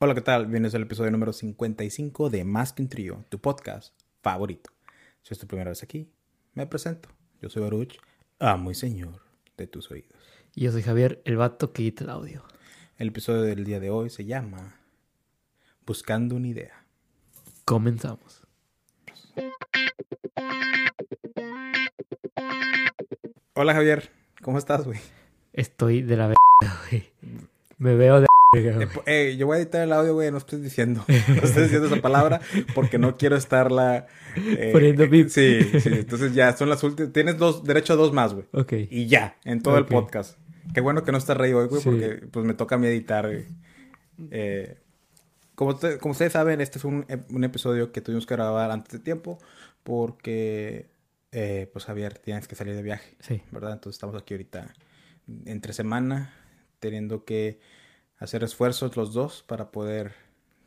Hola, ¿qué tal? Bienvenidos al episodio número 55 de Más que un trío, tu podcast favorito. Si es tu primera vez aquí, me presento. Yo soy Baruch, amo y señor de tus oídos. Y yo soy Javier, el vato que edita el audio. El episodio del día de hoy se llama Buscando una idea. Comenzamos. Hola, Javier. ¿Cómo estás, güey? Estoy de la verga, güey. Me veo de Eh, po- eh, yo voy a editar el audio, güey. No estoy diciendo, no estoy diciendo esa palabra porque no quiero estarla eh, Poniendo bip. Sí, sí. Entonces ya son las últimas. Tienes dos, derecho a dos más, güey. Ok. Y ya, en todo el podcast. Qué bueno que no está Rey hoy, güey, Sí. porque pues me toca a mí editar. Eh, como, como ustedes saben, este es un, un episodio que tuvimos que grabar antes de tiempo porque, eh, pues Javier, tienes que salir de viaje, Sí. ¿verdad? Entonces estamos aquí ahorita entre semana, teniendo que hacer esfuerzos los dos para poder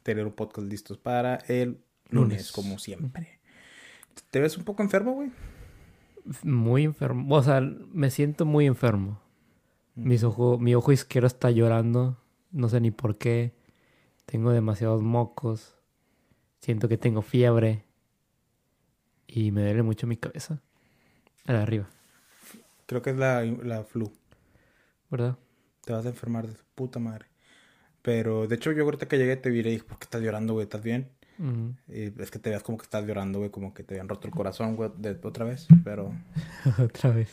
tener un podcast listos para el lunes, Lunes. como siempre. ¿Te ves un poco enfermo, güey? Muy enfermo. O sea, me siento muy enfermo. Mis ojo, mi ojo izquierdo está llorando. No sé ni por qué. Tengo demasiados mocos. Siento que tengo fiebre. Y me duele mucho mi cabeza. A la arriba, Creo que es la, la flu. ¿verdad? Te vas a enfermar de tu puta madre. Pero, de hecho, yo ahorita que llegué te vi y dije, ¿por qué estás llorando, güey? ¿Estás bien? Y es que te veas como que estás llorando, güey, como que te habían roto el corazón, güey, de, otra vez. Pero, Otra vez.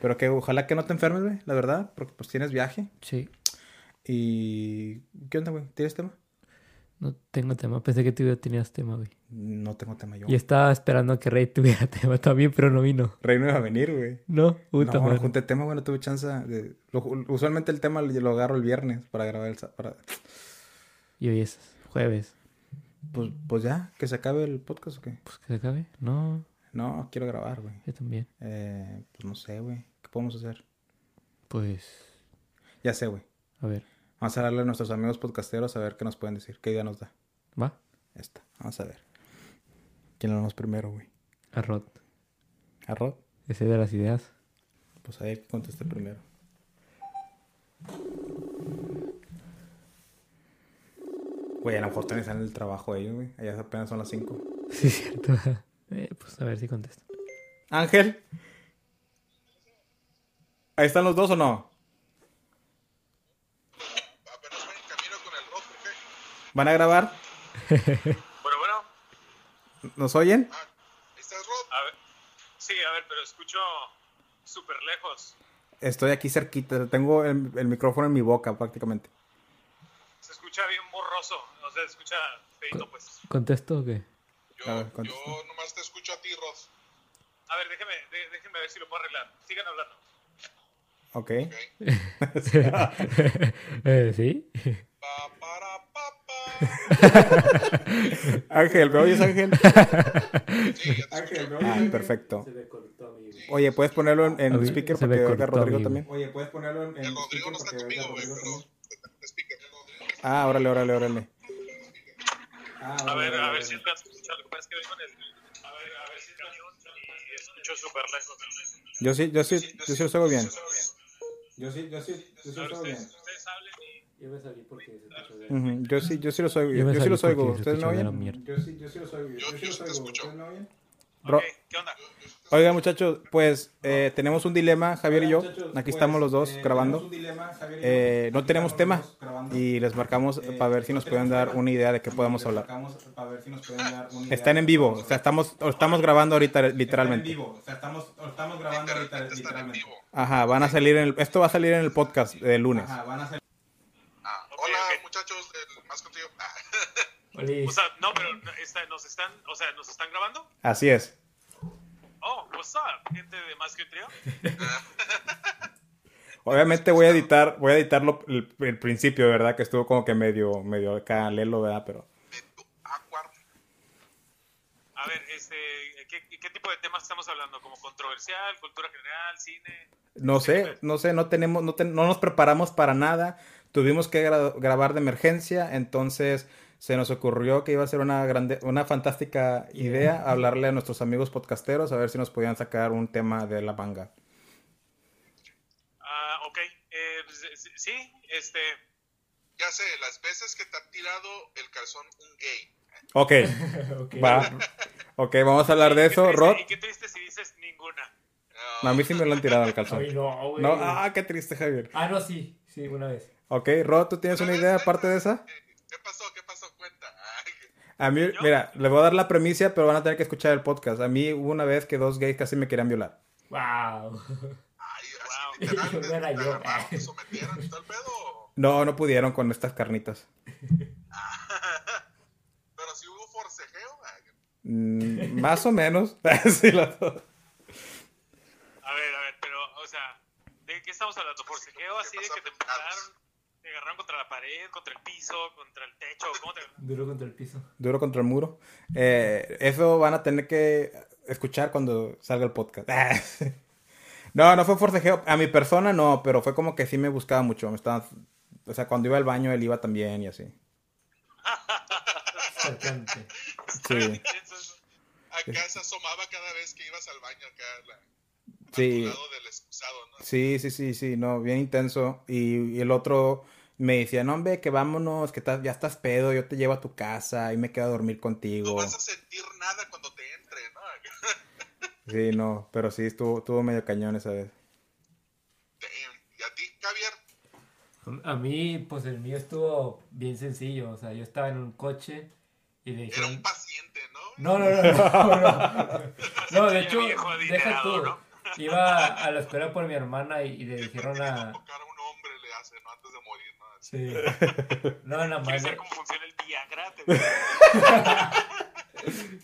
pero que ojalá que no te enfermes, güey, la verdad, porque pues tienes viaje. Sí. Y, ¿qué onda, güey? ¿Tienes tema? No tengo tema. Pensé que tú tenías tema, güey. No tengo tema yo. Y estaba esperando a que Rey tuviera tema también, pero no vino. Rey no iba a venir, güey. No, puta no, no junté tema, güey, no tuve chance de... lo- usualmente el tema lo agarro el viernes para grabar el... Para... Y hoy es jueves. Pues, pues ya, que se acabe el podcast o qué. Pues que se acabe. No, No, quiero grabar, güey. yo también. Eh, pues no sé, güey. ¿Qué podemos hacer? Pues, Ya sé, güey. a ver. Vamos a darle a nuestros amigos podcasteros a ver qué nos pueden decir. ¿Qué idea nos da? ¿Va? Esta. Vamos a ver. ¿Quién lo vamos primero, güey? A Rod. ¿A Rod? Ese de las ideas. Pues ahí que conteste primero. Güey, a lo mejor están en el trabajo ellos, güey. Allá apenas son las 5. Sí, cierto. Eh, pues a ver si contesta. Ángel. ¿Ahí están los dos o no? Apenas voy en camino con el rock, ¿por qué? ¿Van a grabar? Bueno, bueno, ¿Nos oyen? Ah, ¿ahí estás, Rod? a ver. Sí, a ver, pero escucho súper lejos. Estoy aquí cerquita. Tengo el, el micrófono en mi boca prácticamente. Se escucha bien borroso. O sea, se escucha feito, pues. ¿Contesto o qué? Yo, A ver, yo contesta. nomás te escucho a ti, Rod. A ver, déjeme, de- déjenme ver si lo puedo arreglar. Sigan hablando. Ok. ¿ok? eh, ¿Sí? Ángel, ¿me oyes, Ángel? Ya te escucho. Ah, perfecto. Oye, ¿puedes ponerlo en, en mí speaker para me que oiga Rodrigo también? Oye, ¿puedes ponerlo en, El Rodrigo no está conmigo, güey. Ah, órale, órale, órale. A ver, a ver si que pasa es que vengo en el. A ver, a ver si escucho súper lejos. Yo sí, yo sí, yo sí los oigo bien. Yo sí, yo sí, yo sí A ver, ustedes, ustedes hablen y. Yo me salí porque se escuchó Ujú, Yo sí, yo sí los oigo. Yo Yo, sí los oigo. ¿Ustedes la oyen? Yo sí, yo sí los oigo. Yo- sí yo los oigo. ¿Ustedes me oyen? Ok, Ro- ¿qué onda? Oigan, muchachos, pues eh, tenemos un dilema, Javier y yo. Aquí estamos los dos grabando. Eh, no tenemos tema y les marcamos para ver si nos pueden dar una idea de qué podemos hablar. Están en vivo, o sea, estamos, o estamos grabando ahorita literalmente. Están en vivo. Ajá, van a salir en el, esto va a salir en el podcast del lunes. Ah, Ok, hola, ok. Muchachos del Más Contigo. Ah, O sea, no, pero está- nos están. O sea, ¿nos están grabando? Así es. Oh, what's up, gente de Más que Trío? Obviamente voy a editar, voy a editarlo el, el principio, ¿verdad? Que estuvo como que medio, medio acá lelo, ¿verdad? Pero. A ver, este. ¿qué, qué tipo de temas estamos hablando? ¿Como controversial, cultura general, cine? no sé, no sé, no tenemos, no, ten- no nos preparamos para nada. Tuvimos que gra- grabar de emergencia, entonces se nos ocurrió que iba a ser una grande, una fantástica idea hablarle a nuestros amigos podcasteros a ver si nos podían sacar un tema de la manga. Ah, ok. Eh, pues, sí, sí, este. Ya sé, las veces que te ha tirado el calzón un gay. Ok, Ok. va. Ok, vamos a hablar de eso. triste, Rod, Y qué triste si dices ninguna. No, a mí sí me lo han tirado al calzón. Ay, no, güey. No, ah, qué triste, Javier. Ah, no, sí. Sí, una vez. Ok, Rod, ¿tú tienes una idea aparte de esa? ¿Qué pasó? ¿Qué pasó? Cuenta. Ay, A mí, mira, les voy a dar la premisa, pero van a tener que escuchar el podcast. A mí hubo una vez que dos gays casi me querían violar. Wow. ay, Wow. así No era yo. agarraron, sometieron y todo el pedo. No, no pudieron con estas carnitas. Pero si hubo forcejeo. Mm, más o menos. sí, las dos. A ver, a ver, pero, o sea, ¿de qué estamos hablando? ¿Forcejeo así de que te empujaron, te agarraron contra la pared, contra el piso, contra el techo? ¿Cómo te.? Duro contra el piso. Duro contra el muro. Eh, eso van a tener que escuchar cuando salga el podcast. No, no fue forcejeo. A mi persona no, pero fue como que sí me buscaba mucho. Me estaba, o sea, cuando iba al baño él iba también y así. Sí. Acá se asomaba cada vez que ibas al baño, acá la, Sí. del excusado, ¿no? Sí, sí, sí, sí, no, bien intenso. Y, y el otro me decía, no, hombre, que vámonos, que estás- ya estás pedo, yo te llevo a tu casa y me quedo a dormir No contigo. vas a sentir nada cuando te entre, ¿no? Sí, no, pero sí, estuvo, estuvo medio cañón esa vez. Damn. ¿Y a ti, Javier? A mí, pues el mío estuvo bien sencillo. O sea, yo estaba en un coche y le Era dijeron. un paciente, ¿no? No, no, no, no, no. No, de Ya hecho, viejo, deja tú. ¿no? Iba a la escuela por mi hermana y, y le dijeron a. tocar a un hombre le hace, ¿no? Antes de morir, ¿no? Sí. No, nada más. ¿Quieres le- saber cómo funciona el Viagra? Te-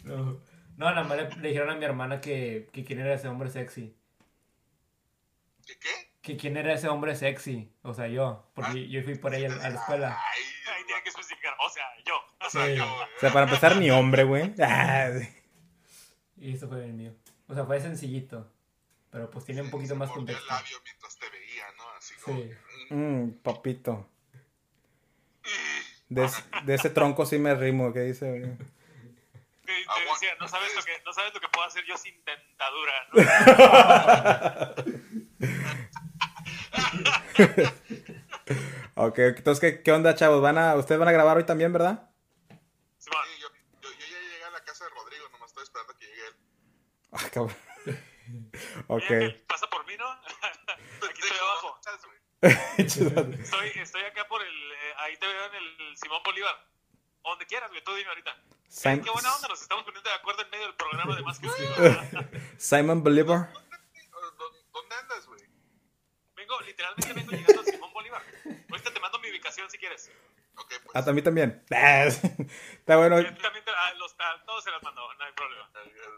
No, no nada más le, le dijeron a mi hermana que, que quién era ese hombre sexy. ¿Qué qué? Que quién era ese hombre sexy. O sea, yo. Porque yo fui por ella a la escuela. Ay, Ahí tiene que especificar. O sea, yo. o sea, Sí. yo, O sea, para empezar, ni hombre, güey. Ah, sí. Y eso fue el mío. O sea, fue sencillito. Pero pues tiene un poquito se más contexto. el labio mientras te veía, ¿no? Así como... Sí. Mm, papito. De, es- de ese tronco sí me rimo, ¿qué dice? Aguanta. decía, no sabes, lo que, no sabes lo que puedo hacer yo sin dentadura. ¿no? Ok, entonces, ¿qué, qué onda, chavos? ¿Van a, ¿Ustedes van a grabar hoy también, verdad? Sí, yo, yo, yo ya llegué a la casa de Rodrigo, nomás estoy esperando que llegue él. Ah, cabrón. Ok. Ángel, pasa por mí, ¿no? Aquí estoy abajo. Estoy, estoy acá por el. eh, ahí te veo en el Simón Bolívar. Donde quieras, güey. Tú dime ahorita. Eh, Sim- Qué buena onda, nos estamos poniendo de acuerdo en medio del programa de más que. Simon Believer. ¿Dónde, dónde andas, güey? Vengo, literalmente vengo llegando al Simón Bolívar. Ahorita te mando mi ubicación si quieres. Ok, pues. Ah, también también. Está bueno, también te- ah, los, a todos se las mando, no hay problema.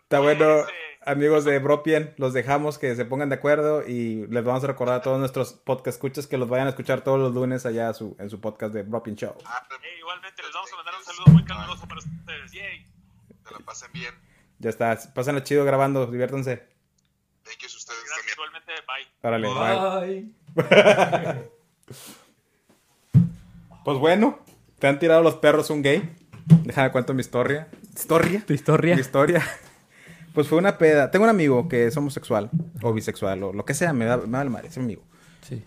está bueno, amigos de Bropien, los dejamos que se pongan de acuerdo y les vamos a recordar a todos nuestros podcast escuchas que los vayan a escuchar todos los lunes allá a su, en su podcast de Bropien Show. Ah, Eh, igualmente les vamos a mandar un saludo muy caluroso para ustedes. Yay. Te la pasen bien. Ya está, pásenla chido grabando, diviértanse. Thank you, ustedes Gracias, también. igualmente. Bye. Órale, bye. Bye. Pues bueno, te han tirado los perros un gay. Déjame cuento mi historia. ¿Historia? ¿Tu historia? Mi historia. Pues fue una peda. Tengo un amigo que es homosexual o bisexual o lo que sea, me da, me da madre, es mi amigo. Sí.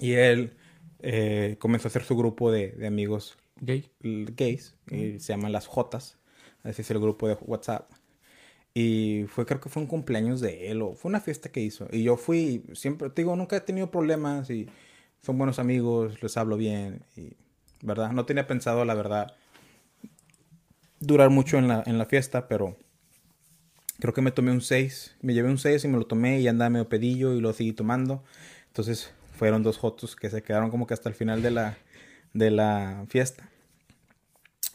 Y él eh, comenzó a hacer su grupo de, de amigos Gay. gays, y se llaman las Jotas, así es el grupo de WhatsApp. Y fue, creo que fue un cumpleaños de él, o fue una fiesta que hizo. Y yo fui, siempre, te digo, nunca he tenido problemas y son buenos amigos, les hablo bien, y, ¿verdad? No tenía pensado, la verdad, durar mucho en la, en la fiesta, pero creo que me tomé un 6, me llevé un 6 y me lo tomé y andaba medio pedillo y lo seguí tomando. Entonces fueron dos jotos que se quedaron como que hasta el final de la, de la fiesta.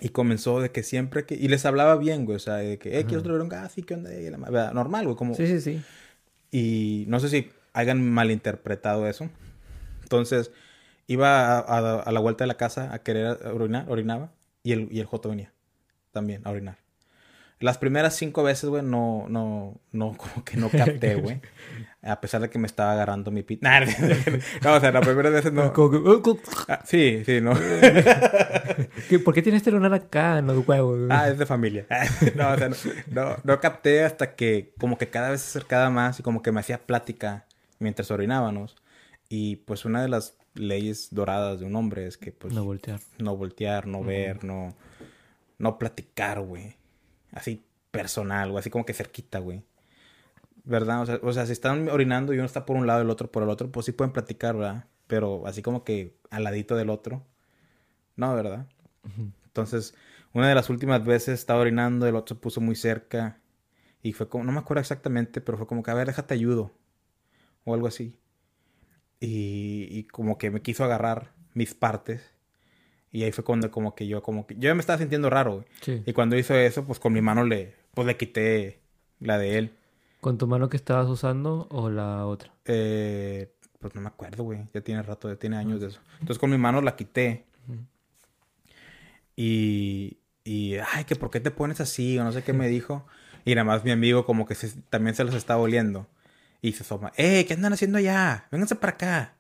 Y comenzó de que siempre que... Y les hablaba bien, güey. O sea, de que, eh, ¿quieres otro verón? Ah, sí, ¿qué onda? Y la. Normal, güey. Como... Sí, sí, sí. Y no sé si hayan malinterpretado eso. Entonces, iba a, a- a la vuelta de la casa a querer orinar, orinaba. Y el, y el joto venía también a orinar. Las primeras cinco veces, güey, no, no, no, como que no capté, güey. A pesar de que me estaba agarrando mi pit. Nah, no, o sea, las primeras veces no. Oh, Ah, sí, sí, no. ¿Qué- ¿Por qué tienes este lunar acá en los huevos? güey? Ah, es de familia. no, o sea, no, no, no capté hasta que como que cada vez se acercaba más y como que me hacía plática mientras orinábamos. Y pues una de las leyes doradas de un hombre es que, pues, No voltear. no voltear, no ver, no, no platicar, güey. Así personal, güey, así como que cerquita, güey. ¿Verdad? O sea, o sea, si están orinando y uno está por un lado y el otro por el otro, pues sí pueden platicar, ¿verdad? Pero así como que al ladito del otro. No, ¿verdad? Entonces, una de las últimas veces estaba orinando, el otro se puso muy cerca. Y fue como, no me acuerdo exactamente, pero fue como que, a ver, déjate ayudo. O algo así. Y, y como que me quiso agarrar mis partes. Y ahí fue cuando como que yo, como que, yo me estaba sintiendo raro. Sí. Y cuando hizo eso, pues con mi mano le, pues le quité la de él. ¿Con tu mano que estabas usando o la otra? Eh, pues no me acuerdo, güey. Ya tiene rato, ya tiene años de eso. Entonces con mi mano la quité. Y, y, ay, que por qué te pones así, o no sé qué me dijo. Y nada más mi amigo como que se- también se los estaba oliendo. Y se asoma, ¡eh! ¿Qué andan haciendo allá? Vénganse para acá.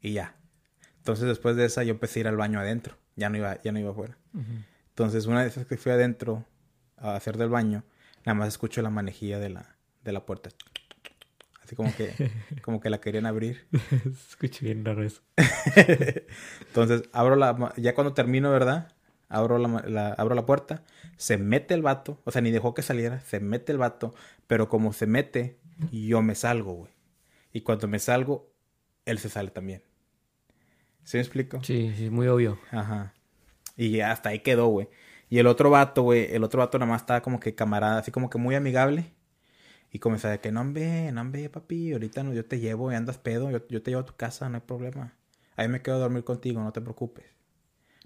Y ya. Entonces después de esa yo empecé a ir al baño adentro. Ya no iba, ya no iba afuera. Entonces una vez que fui adentro a hacer del baño, nada más escucho la manejilla de la, de la puerta. Así como que, como que la querían abrir. Escuché bien raro eso. Entonces abro la, ya cuando termino, ¿verdad? Abro la, la- abro la puerta, se mete el vato, o sea, ni dejó que saliera, se mete el vato, pero como se mete, yo me salgo, güey. Y cuando me salgo, él se sale también. ¿Sí me explico? Sí, sí, muy obvio. Ajá. Y hasta ahí quedó, güey. Y el otro vato, güey, el otro vato nada más estaba como que camarada, así como que muy amigable. Y comenzó de que, no, hombre, no, hombre, papi, ahorita no, yo te llevo y andas pedo, yo, yo te llevo a tu casa, no hay problema. Ahí me quedo a dormir contigo, no te preocupes.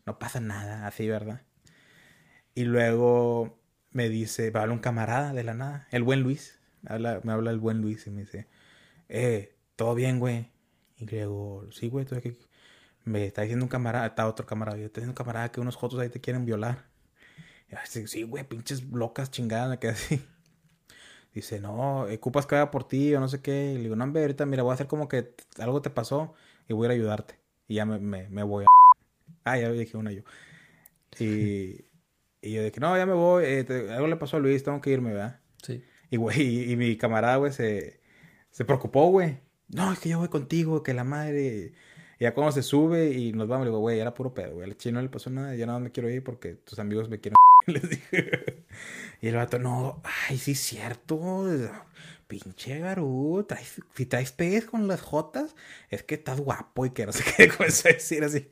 No pasa nada, así, ¿verdad? Y luego me dice, me habla un camarada de la nada, el buen Luis. Me habla, me habla el buen Luis y me dice, eh, todo bien, güey. Y le digo, sí, güey, todo aquí. Me está diciendo un camarada, está otro camarada, yo está diciendo un camarada que unos jotos ahí te quieren violar. Y así, sí, güey, pinches locas chingadas, me quedé así. Dice, no, ocupas que haga por ti o no sé qué. Y le digo, no, hombre, ahorita mira, voy a hacer como que algo te pasó y voy a ir a ayudarte. Y ya me, me, voy a... Ah, ya dije una yo. Y, y yo dije, no, ya me voy, eh, algo le pasó a Luis, tengo que irme, ¿verdad? Sí. Y, güey, y, y mi camarada, güey, se, se preocupó, güey. No, es que yo voy contigo, que la madre... Y ya cuando se sube y nos vamos, le digo, güey, era puro pedo, güey. Al chino no le pasó nada, ya nada me quiero ir porque tus amigos me quieren... Les dije. Y el vato, no, ay, sí cierto. Pinche Garú, traes, si traes pegues con las jotas, es que estás guapo y que no sé qué comenzó a decir así.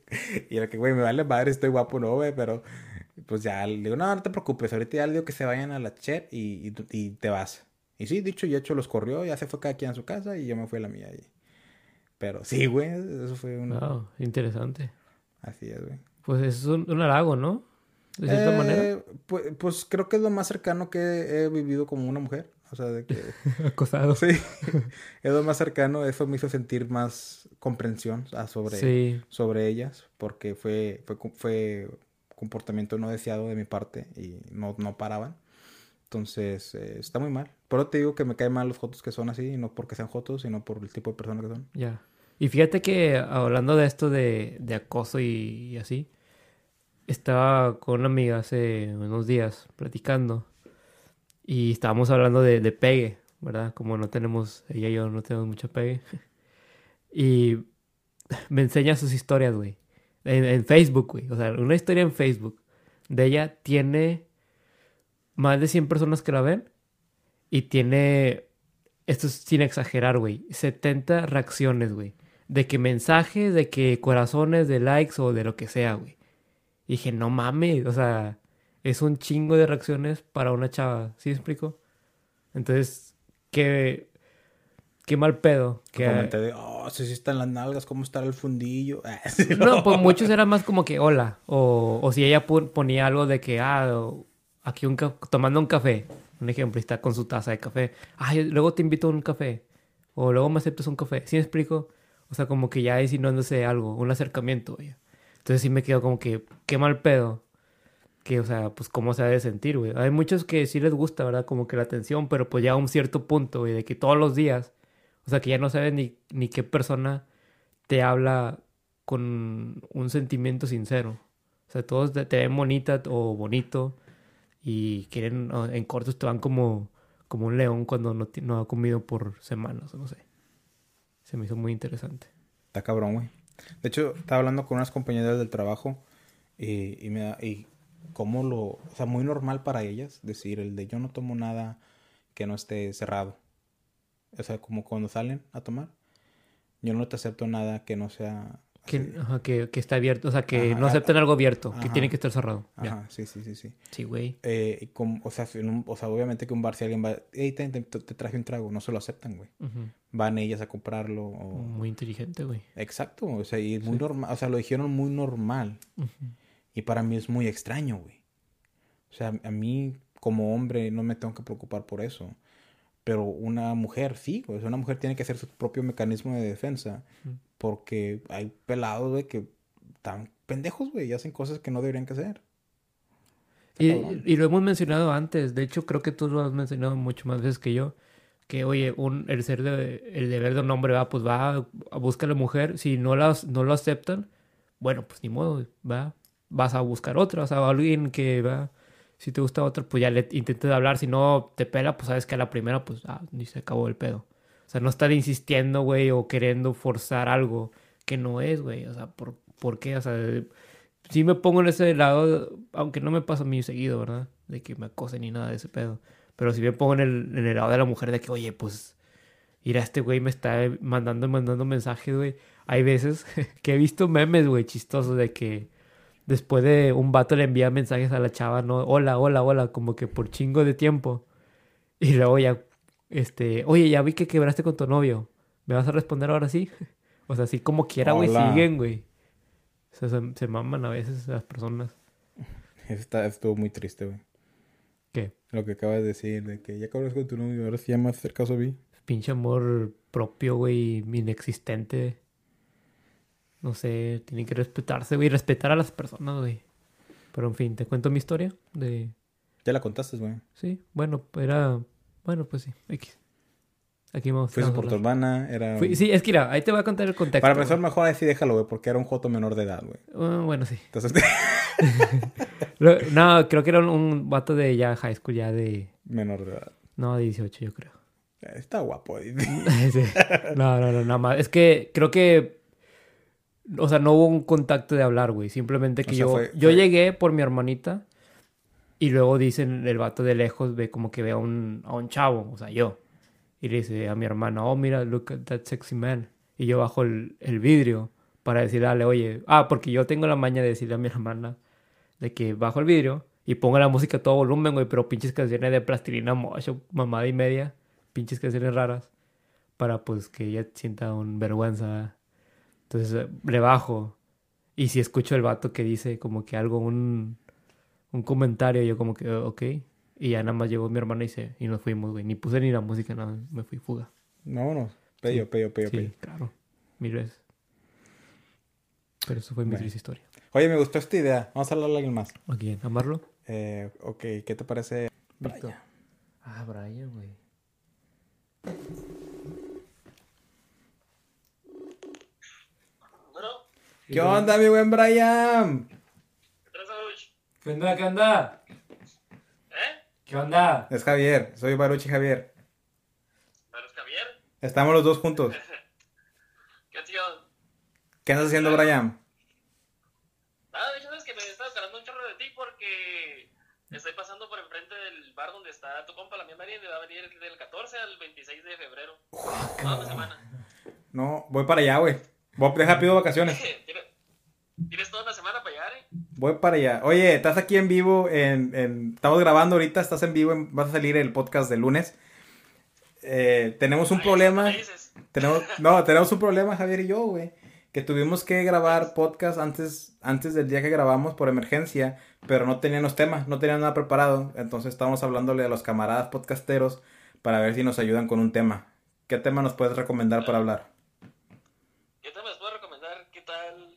Y era que, güey, me vale madre, estoy guapo, no, güey, pero pues ya le digo, no, no te preocupes, ahorita ya le digo que se vayan a la chat y, y, te vas. Y sí, dicho y hecho, los corrió, ya se fue cada quien a su casa y yo me fui a la mía. Y... Pero sí, güey, eso fue un... Wow, interesante. Así es, güey. Pues es un, un halago, ¿no? De cierta Eh, manera. Pues, pues creo que es lo más cercano que he vivido como una mujer. O sea, de que... Acosado. sí, es lo más cercano. Eso me hizo sentir más comprensión sobre, Sí. sobre ellas. Porque fue, fue, fue comportamiento no deseado de mi parte y no, no paraban. Entonces, eh, está muy mal. Pero te digo que me caen mal los jotos que son así, no porque sean jotos, sino por el tipo de persona que son. Ya. Y fíjate que hablando de esto de, de acoso y, y así, estaba con una amiga hace unos días platicando y estábamos hablando de, de pegue, ¿verdad? Como no tenemos, ella y yo no tenemos mucho pegue. Y me enseña sus historias, güey. En, Facebook, güey. O sea, una historia en Facebook de ella tiene más de 100 personas que la ven y tiene esto es sin exagerar, güey. 70 reacciones, güey. De que mensajes, de que corazones, de likes o de lo que sea, güey. Y dije, no mames, o sea, es un chingo de reacciones para una chava. ¿Sí me explico? Entonces, qué, qué mal pedo. Que, Comenté de, oh, si sí están las nalgas, ¿cómo está el fundillo? Ah, no, pues muchos era más como que hola. O, o si ella ponía algo de que, ah, aquí un tomando un café. Un ejemplo, está con su taza de café. Ay, luego te invito a un café. O luego me aceptas un café. ¿Sí me explico? O sea, como que ya insinuándose algo, un acercamiento, güey. Entonces sí me quedo como que, qué mal pedo. Que, o sea, pues cómo se ha de sentir, güey. Hay muchos que sí les gusta, ¿verdad? Como que la atención, pero pues ya a un cierto punto, güey, de que todos los días, o sea, que ya no sabes ni, ni qué persona te habla con un sentimiento sincero. O sea, todos te, ven bonita o bonito y quieren, en cortos te van como, como un león cuando no, no ha comido por semanas, no sé. Se me hizo muy interesante. Está cabrón, güey. De hecho, estaba hablando con unas compañeras del trabajo y, y me da, y cómo lo, o sea, muy normal para ellas decir el de yo no tomo nada que no esté cerrado. O sea, como cuando salen a tomar, yo no te acepto nada que no sea... Que, ajá, que, que está abierto, o sea, que Ajá, no aceptan algo abierto, que tiene que estar cerrado. Ya. Ajá, sí, sí, sí, sí. Sí, güey. Eh, o, sea, en un- o sea, obviamente que un bar, si alguien va, hey, te, te- te traje un trago, no se lo aceptan, güey. Van ellas a comprarlo. o- Muy inteligente, güey. Exacto, o sea, y es muy Sí. normal, o sea, lo dijeron muy normal. Y para mí es muy extraño, güey. O sea, a mí como hombre no me tengo que preocupar por eso. Pero una mujer sí, sea, una mujer tiene que hacer su propio mecanismo de defensa. Porque hay pelados, güey, que están pendejos, güey, y hacen cosas que no deberían que hacer. Y lo hemos mencionado antes, de hecho creo que tú lo has mencionado mucho más veces que yo, que oye, un, el ser de, el deber de un hombre va, pues va a buscar a la mujer, si no las, no lo aceptan, bueno, pues ni modo, va, vas a buscar otra, o sea, alguien que va, si te gusta otra, pues ya le intentas hablar, si no te pela, pues sabes que a la primera, pues, ah, ni se acabó el pedo. O sea, no estar insistiendo, güey, o queriendo forzar algo que no es, güey, o sea, ¿por, ¿por qué? O sea, sí me pongo en ese lado, aunque no me pasa a mí seguido, ¿verdad? De que me acosen ni nada de ese pedo. Pero sí me pongo en el, en el lado de la mujer de que, oye, pues, mira, este güey me está mandando, mandando mensajes, güey. Hay veces que he visto memes, güey, chistosos de que después de un vato le envía mensajes a la chava, ¿no? Hola, hola, hola, como que por chingo de tiempo. Y luego ya, este, oye, ya vi que quebraste con tu novio. ¿Me vas a responder ahora sí? O sea, así como quiera, güey, siguen, güey. O sea, se, se maman a veces las personas. Está, estuvo muy triste, güey. ¿Qué? Lo que acabas de decir, de que ya acabas con tu novio, ahora sí ya me hacer caso a mí. Pinche amor propio, güey, inexistente. No sé, tienen que respetarse, güey, respetar a las personas, güey. Pero en fin, te cuento mi historia de... Ya la contaste, güey. Sí, bueno, era... Bueno, pues sí, X. Aquí vamos. Fuiste por tu hermana, era... Fui- sí, es que mira, ahí te voy a contar el contexto. Para empezar, mejor así déjalo, güey, porque era un joto menor de edad, güey. Ah, bueno, sí. Entonces, No, creo que era un, un vato de ya high school, ya de... menor de edad. No, de 18, yo creo. Está guapo. Sí. No, no, no, nada más. Es que creo que. O sea, no hubo un contacto de hablar, güey. Simplemente que O sea, yo. fue- Yo fue- llegué por mi hermanita. Y luego dicen el vato de lejos, ve como que ve a un, a un chavo, o sea, yo. Y le dice a mi hermana, oh, mira, look at that sexy man. Y yo bajo el, el vidrio para decirle, oye, ah, porque yo tengo la maña de decirle a mi hermana de que bajo el vidrio y pongo la música a todo volumen, güey, pero pinches canciones de plastilina mocho, mamada y media, pinches canciones raras, para pues que ella sienta un vergüenza. Entonces eh, le bajo y si escucho el vato que dice como que algo, un, un comentario, yo como que, "Oh, ok. Y ya nada más llegó mi hermana y, se, y nos fuimos, güey. Ni puse ni la música, nada, me fui fuga. Vámonos. Pello, pello, pello, Sí, pello. claro, mil veces. Pero eso fue mi triste historia. Oye, me gustó esta idea. Vamos a hablarle a alguien más. ¿A quién? ¿Amarlo? Eh, ok, ¿qué te parece? Brian. Ah, Brian, güey. ¿Qué onda, mi buen Brian? ¿qué onda? ¿Qué onda? ¿Eh? ¿Qué onda? Es Javier, soy Baruchi Javier. ¿Pero es Javier? Estamos los dos juntos. ¿Qué tío? ¿Qué andas haciendo, Brian? Nada, de hecho, sabes que me estaba esperando un chorro de ti porque estoy pasando por enfrente del bar donde está tu compa, la mía María, y va a venir del 14 al 26 de febrero. Semana. No, voy para allá, güey. Voy, deja, pido vacaciones. ¿Tienes- toda una semana para llegar, ¿eh? Voy para allá. Oye, estás aquí en vivo, en, en- estamos grabando ahorita, estás en vivo, en- vas a salir el podcast de lunes. Eh, tenemos un Ahí, problema. Tenemos, no, tenemos un problema, Javier y yo, güey. Que tuvimos que grabar podcast antes, antes del día que grabamos por emergencia, pero no tenían los temas, no tenían nada preparado. Entonces estábamos hablándole a los camaradas podcasteros para ver si nos ayudan con un tema. ¿Qué tema nos puedes recomendar para hablar? Yo te les puedo recomendar qué tal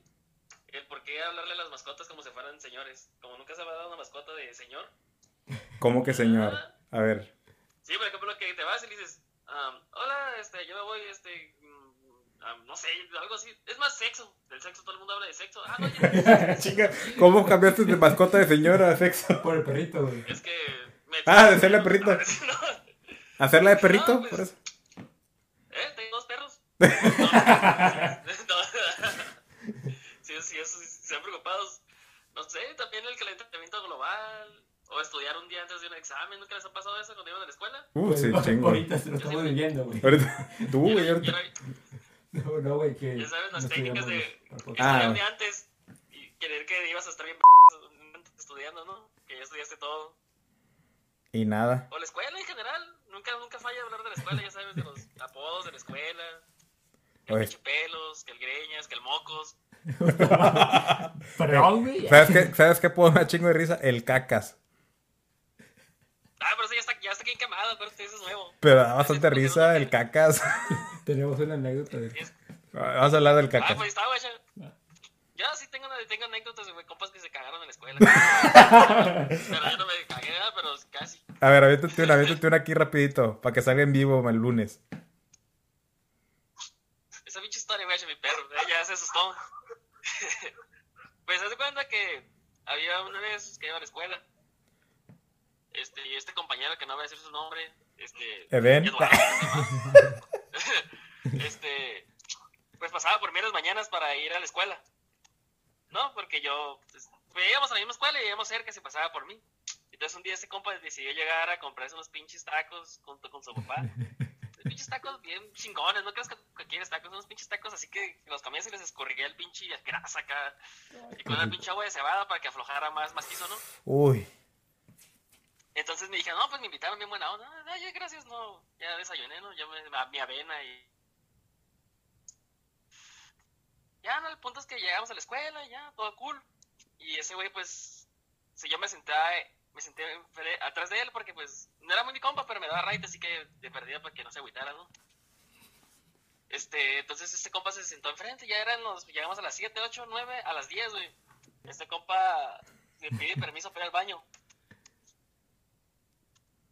qué hablarle a las mascotas como si fueran señores. Como nunca se me ha dado una mascota de señor. ¿Cómo que señor? A ver. Sí, por ejemplo, que te vas y le dices, um, hola, este, yo me voy, este, mm, ah, no sé, algo así. Es más sexo. Del sexo todo el mundo habla de sexo. Ah, no, ya- Chica, ¿cómo cambiaste de mascota de señora a sexo? Por el perrito, güey. es que... Me... Ah, de serle perrito. No, ¿Hacerla de perrito? No, pues. Por eso. ¿Eh? Tengo dos perros. No, no, No sé, también el calentamiento global. O estudiar un día antes de un examen. ¿Nunca les ha pasado eso cuando iban a la escuela? Uh, sí, Pues, chingo. Ahorita se lo estamos viviendo, güey. Ahorita, tú, güey, ahorita. No, no, güey, que. Ya sabes, las no técnicas de-. Ah, estudiar un güey. día antes y querer que ibas a estar bien estudiando, ¿no? Que ya estudiaste todo. Y nada. O la escuela en general. Nunca, nunca falla hablar de la escuela, ya sabes, de los apodos de la escuela. Que el pelos, que el greñas, que el mocos. Perdón, güey. ¿Sabes qué, ¿Sabes qué puedo dar chingo de risa? El cacas. Ah, pero eso ya está, ya está bien quemado, pero este eso es nuevo. Pero da bastante risa el cacas. Tenemos una anécdota de. Es- Vamos a hablar del Ah, cacas. pues está, güey. ya. Ah. Yo sí tengo, tengo anécdotas de güey, compas que se cagaron en la escuela. pero yo no me cagué, pero casi. A ver, aviéntate una, aviéntate una aquí rapidito, para que salga en vivo el lunes. Esa pinche historia, güey, mi perro, eh, ya se asustó. pues haz de cuenta que había una vez que iba a la escuela. Este, y este compañero que no voy a decir su nombre, este. Eben. Este. Pues pasaba por mí las mañanas para ir a la escuela. No, porque yo. Pues, pues, íbamos a la misma escuela y íbamos cerca, se pasaba por mí. Entonces un día este compa decidió llegar a comprarse unos pinches tacos junto con su papá. pinches tacos bien chingones, no creas que, quieres tacos, unos pinches tacos así que los comías y les escurría el pinche grasa acá. Y con el pinche agua de cebada para que aflojara más macizo, ¿no? Uy. Entonces me dijeron, no, pues me invitaron bien buena onda. Ay, ya, gracias, no, ya desayuné, ¿no? Ya me, mi avena y... Ya, no, el punto es que llegamos a la escuela y ya, todo cool. Y ese güey, pues, si yo me senté, me senté atrás de él porque, pues, no era muy mi compa, pero me daba raite, así que de perdida para que no se agüitara, ¿no? Este, entonces este compa se sentó enfrente, ya eran los, llegamos a las 7, 8, 9, a las 10, güey. Este compa le pide permiso para ir al baño.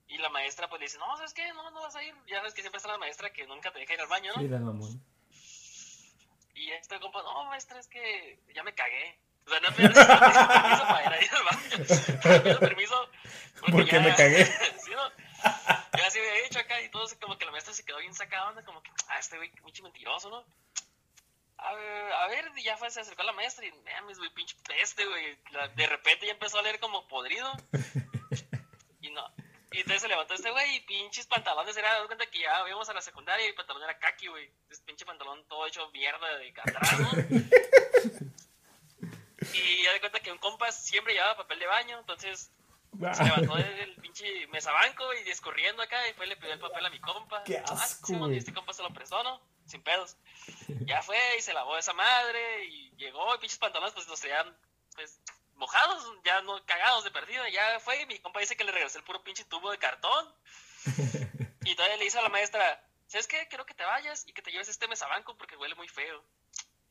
Y la maestra pues le dice, no, ¿sabes qué? No, no vas a ir. Ya ves que siempre está la maestra que nunca te deja ir al baño, ¿no? Sí, la mamón. Y este compa, no, maestra, es que ya me cagué. O sea, no me pidió permiso para ir al baño. Me pidió permiso Porque me cagué. sí, ¿no? Ya se había dicho acá y todo, así como que la maestra se quedó bien sacada, onda, como que, ah, este güey, pinche mentiroso, ¿no? A ver, a ver, y ya fue, se acercó a la maestra y, mames, güey, pinche peste, güey. De repente ya empezó a leer como podrido. Y no. Y entonces se levantó este güey y pinches pantalones, era, das cuenta que ya íbamos a la secundaria y el pantalón era kaki, güey. Entonces pinche pantalón todo hecho mierda de atrás, ¿no? Y ya de cuenta que un compa siempre llevaba papel de baño, entonces se levantó del pinche mesabanco y discurriendo acá y fue le pidió el papel a mi compa. Qué Ah, asco, y este compa se lo prestó, ¿no? Sin pedos. Ya fue y se lavó esa madre y llegó y pinches pantalones pues los tenían pues mojados, ya no cagados de perdida. Ya fue y mi compa dice que le regresó el puro pinche tubo de cartón. Y todavía le dice a la maestra, ¿sabes qué? Quiero que te vayas y que te lleves este mesabanco porque huele muy feo.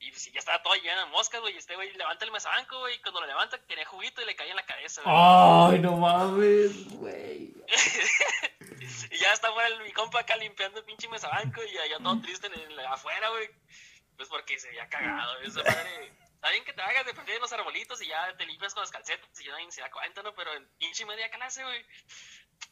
Y si ya estaba todo lleno de moscas, güey, y este güey levanta el mesabanco, güey, y cuando lo levanta tenía juguito y le caía en la cabeza, güey. Ay, no mames, güey. Y ya está fuera el- mi compa acá limpiando el pinche mesabanco y allá todo triste en el- afuera, güey. Pues porque se había cagado, güey, esa madre. Está bien que te hagas de perder en los arbolitos y ya te limpias con las calcetas y ya nadie se da cuenta, ¿no? Pero en pinche media clase, güey.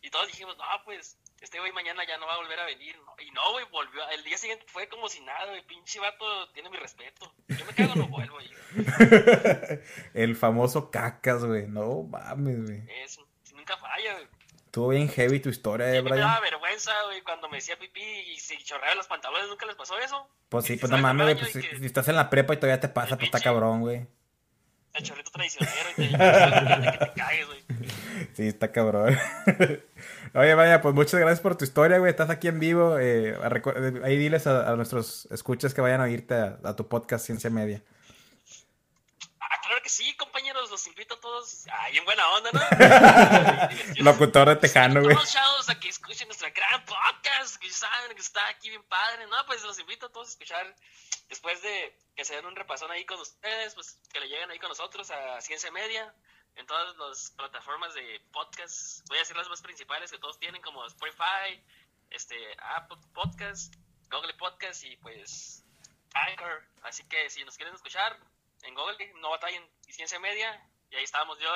Y todos dijimos, no, pues, este güey mañana ya no va a volver a venir. ¿no? Y no, güey, volvió. El día siguiente fue como si nada, güey. Pinche vato tiene mi respeto. Yo me cago, no vuelvo, güey. El famoso cacas, güey. No mames, güey. Eso, nunca falla, güey. Estuvo bien heavy tu historia, Y eh, mí me daba Brian. vergüenza, güey, cuando me decía pipí y se chorreaba los pantalones. ¿Nunca les pasó eso? Pues sí, pues no mames, güey. Pues si, que- si estás en la prepa y todavía te pasa, pues está cabrón, güey. El chorrito traicionero y te, que te cagues, güey. Sí, está cabrón. Oye, vaya, pues muchas gracias por tu historia, güey. Estás aquí en vivo. eh, eh, ahí diles a, a nuestros escuchas que vayan a oírte a, a tu podcast Ciencia Media. Ah, claro que sí, compañeros, los invito a todos. Ah, bien buena onda, ¿no? Locutor de Tejano, güey. Todos chavos a que escuchen nuestra gran podcast, que saben que está aquí bien padre, ¿no? Pues los invito a todos a escuchar después de que se den un repasón ahí con ustedes, pues que le lleguen ahí con nosotros a Ciencia Media en todas las plataformas de podcast. Voy a decir las más principales que todos tienen, como Spotify, este, Apple Podcast, Google Podcast y pues Anchor. Así que si nos quieren escuchar en Google, no batallen, y Ciencia Media, y ahí estábamos yo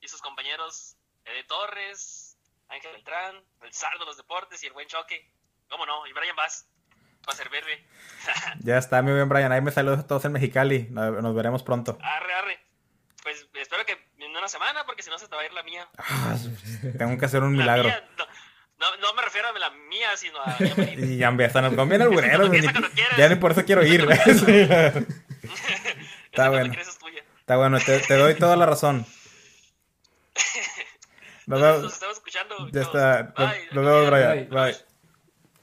y, sus compañeros Ede Torres, Ángel Beltrán, el Sardo de los Deportes y el buen Choque. ¿Cómo no? Y Brian Bass, para servirle. Ya está, muy bien, Brian. Ahí me saludos a todos en Mexicali. Nos, veremos pronto. Arre, arre. una semana porque si no se te va a ir la mía. Ah, tengo que hacer un La milagro. mía, no, no, no me refiero a la mía, sino a la mía Marín. Y ya ya están los conviene albureros, güey. Empieza cuando quieras. Ya ni por eso quiero ir, cuando bueno. quieres es tuya. Está bueno, te, te doy toda la razón. Nos Nos estamos escuchando. Ya chavos. está. Nos vemos, Brian. Bye.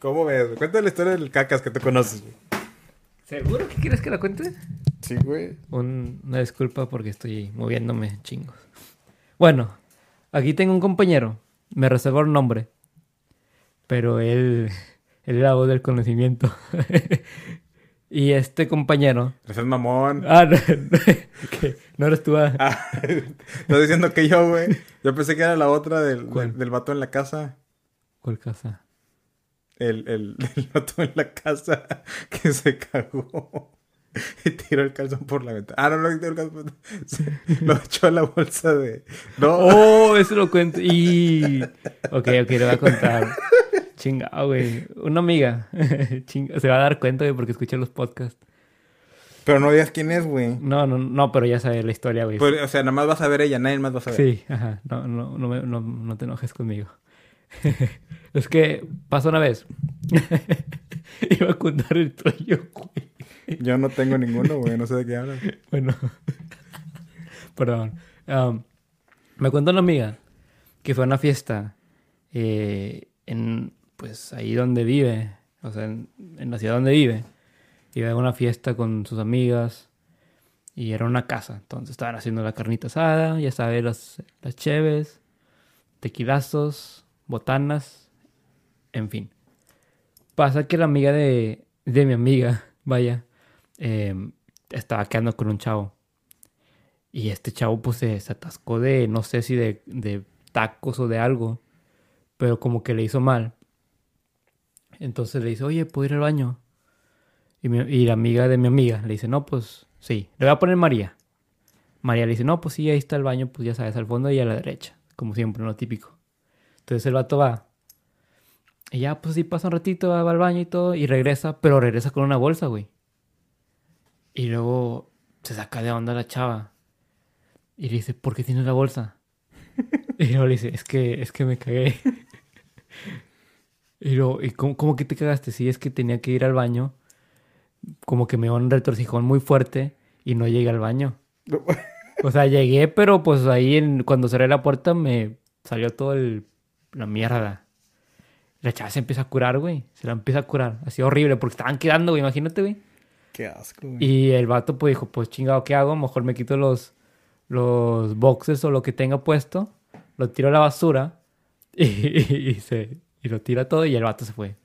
¿Cómo ves? Cuéntame la historia del cacas que tú conoces, güey. ¿Seguro que quieres que la cuente? Sí, güey. Un- una disculpa porque estoy moviéndome chingos. Bueno, aquí tengo un compañero. Me reservo el nombre. Pero él, él era voz del conocimiento. y este compañero... Ese es mamón. Ah, no, que no eres tú. ah. Ah, estás diciendo que yo, güey. Yo pensé que era la otra del, del, del vato en la casa. ¿Cuál casa? El, el, el en la casa que se cagó y tiró el calzón por la ventana. Ah, no, no tiró el calzón. por- se- Lo echó a la bolsa de. No. Oh, eso lo cuento. Y... Ok, ok, le voy a contar. Chingado, güey. Una amiga. Chinga, se va a dar cuenta, güey, porque escucha los podcasts. Pero no digas quién es, güey. No, no, no, pero ya sabe la historia, güey. O sea, nada más vas a ver ella, nadie más vas a ver. Sí, ajá. No, no, no, no, no te enojes conmigo. es que pasó una vez. Iba a contar el tuyo, güey. Yo no tengo ninguno, güey. No sé de qué hablas. Bueno, perdón. Um, me cuenta una amiga que fue a una fiesta eh, en, pues, ahí donde vive, o sea, en, en la ciudad donde vive. Iba a una fiesta con sus amigas y era una casa. Entonces estaban haciendo la carnita asada, ya sabes, las, las cheves, tequilazos, botanas, en fin. Pasa que la amiga de, de mi amiga, vaya, eh, estaba quedando con un chavo. Y este chavo pues se, atascó de, no sé si de, de tacos o de algo, pero como que le hizo mal. Entonces le dice, oye, ¿puedo ir al baño? Y, y la amiga de mi amiga le dice, no, pues sí, le voy a poner María. María le dice, no, pues sí, ahí está el baño, pues ya sabes, al fondo y a la derecha, como siempre, lo típico. Entonces el vato va. Y ya, pues sí, pasa un ratito, va al baño y todo, y regresa, pero regresa con una bolsa, güey. Y luego se saca de onda la chava. Y le dice, ¿por qué tienes la bolsa? y luego le dice, es que, es que me cagué. y luego, ¿y cómo, cómo que te cagaste? Sí, es que tenía que ir al baño. Como que me dio un retorcijón muy fuerte y no llegué al baño. O sea, llegué, pero pues ahí en- cuando cerré la puerta me salió todo el, la mierda. La chava se empieza a curar, güey. Se la empieza a curar. Así horrible, porque estaban quedando, güey. Imagínate, güey. Qué asco, güey. Y el vato pues dijo, pues chingado, ¿qué hago? Mejor me quito los, los boxes o lo que tenga puesto, lo tiro a la basura y, y se, y lo tira todo y el vato se fue.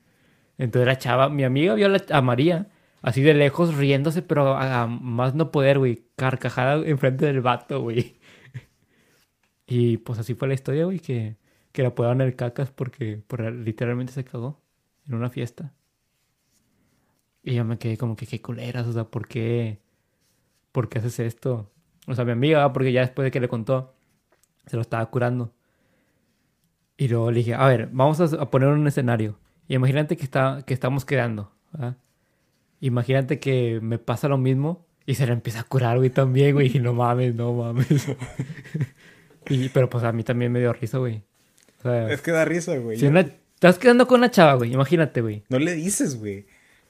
Entonces la chava, mi amiga vio a, la- a María así de lejos riéndose, pero a, a más no poder, güey, carcajada enfrente del vato, güey. Y pues así fue la historia, güey, que, que la apodaron el cacas porque, porque literalmente se cagó en una fiesta. Y yo me quedé como que qué culeras, o sea, ¿por qué? ¿Por qué haces esto? O sea, mi amiga, porque ya después de que le contó, se lo estaba curando. Y luego le dije, a ver, vamos a, poner un escenario. Y imagínate que, está, que estamos quedando. Imagínate que me pasa lo mismo y se le empieza a curar, güey, también, güey. Y no mames, no mames. y, pero pues a mí también me dio risa, güey. O sea, Es que da risa, güey. si una- estás quedando con una chava, güey, imagínate, güey. No le dices, güey.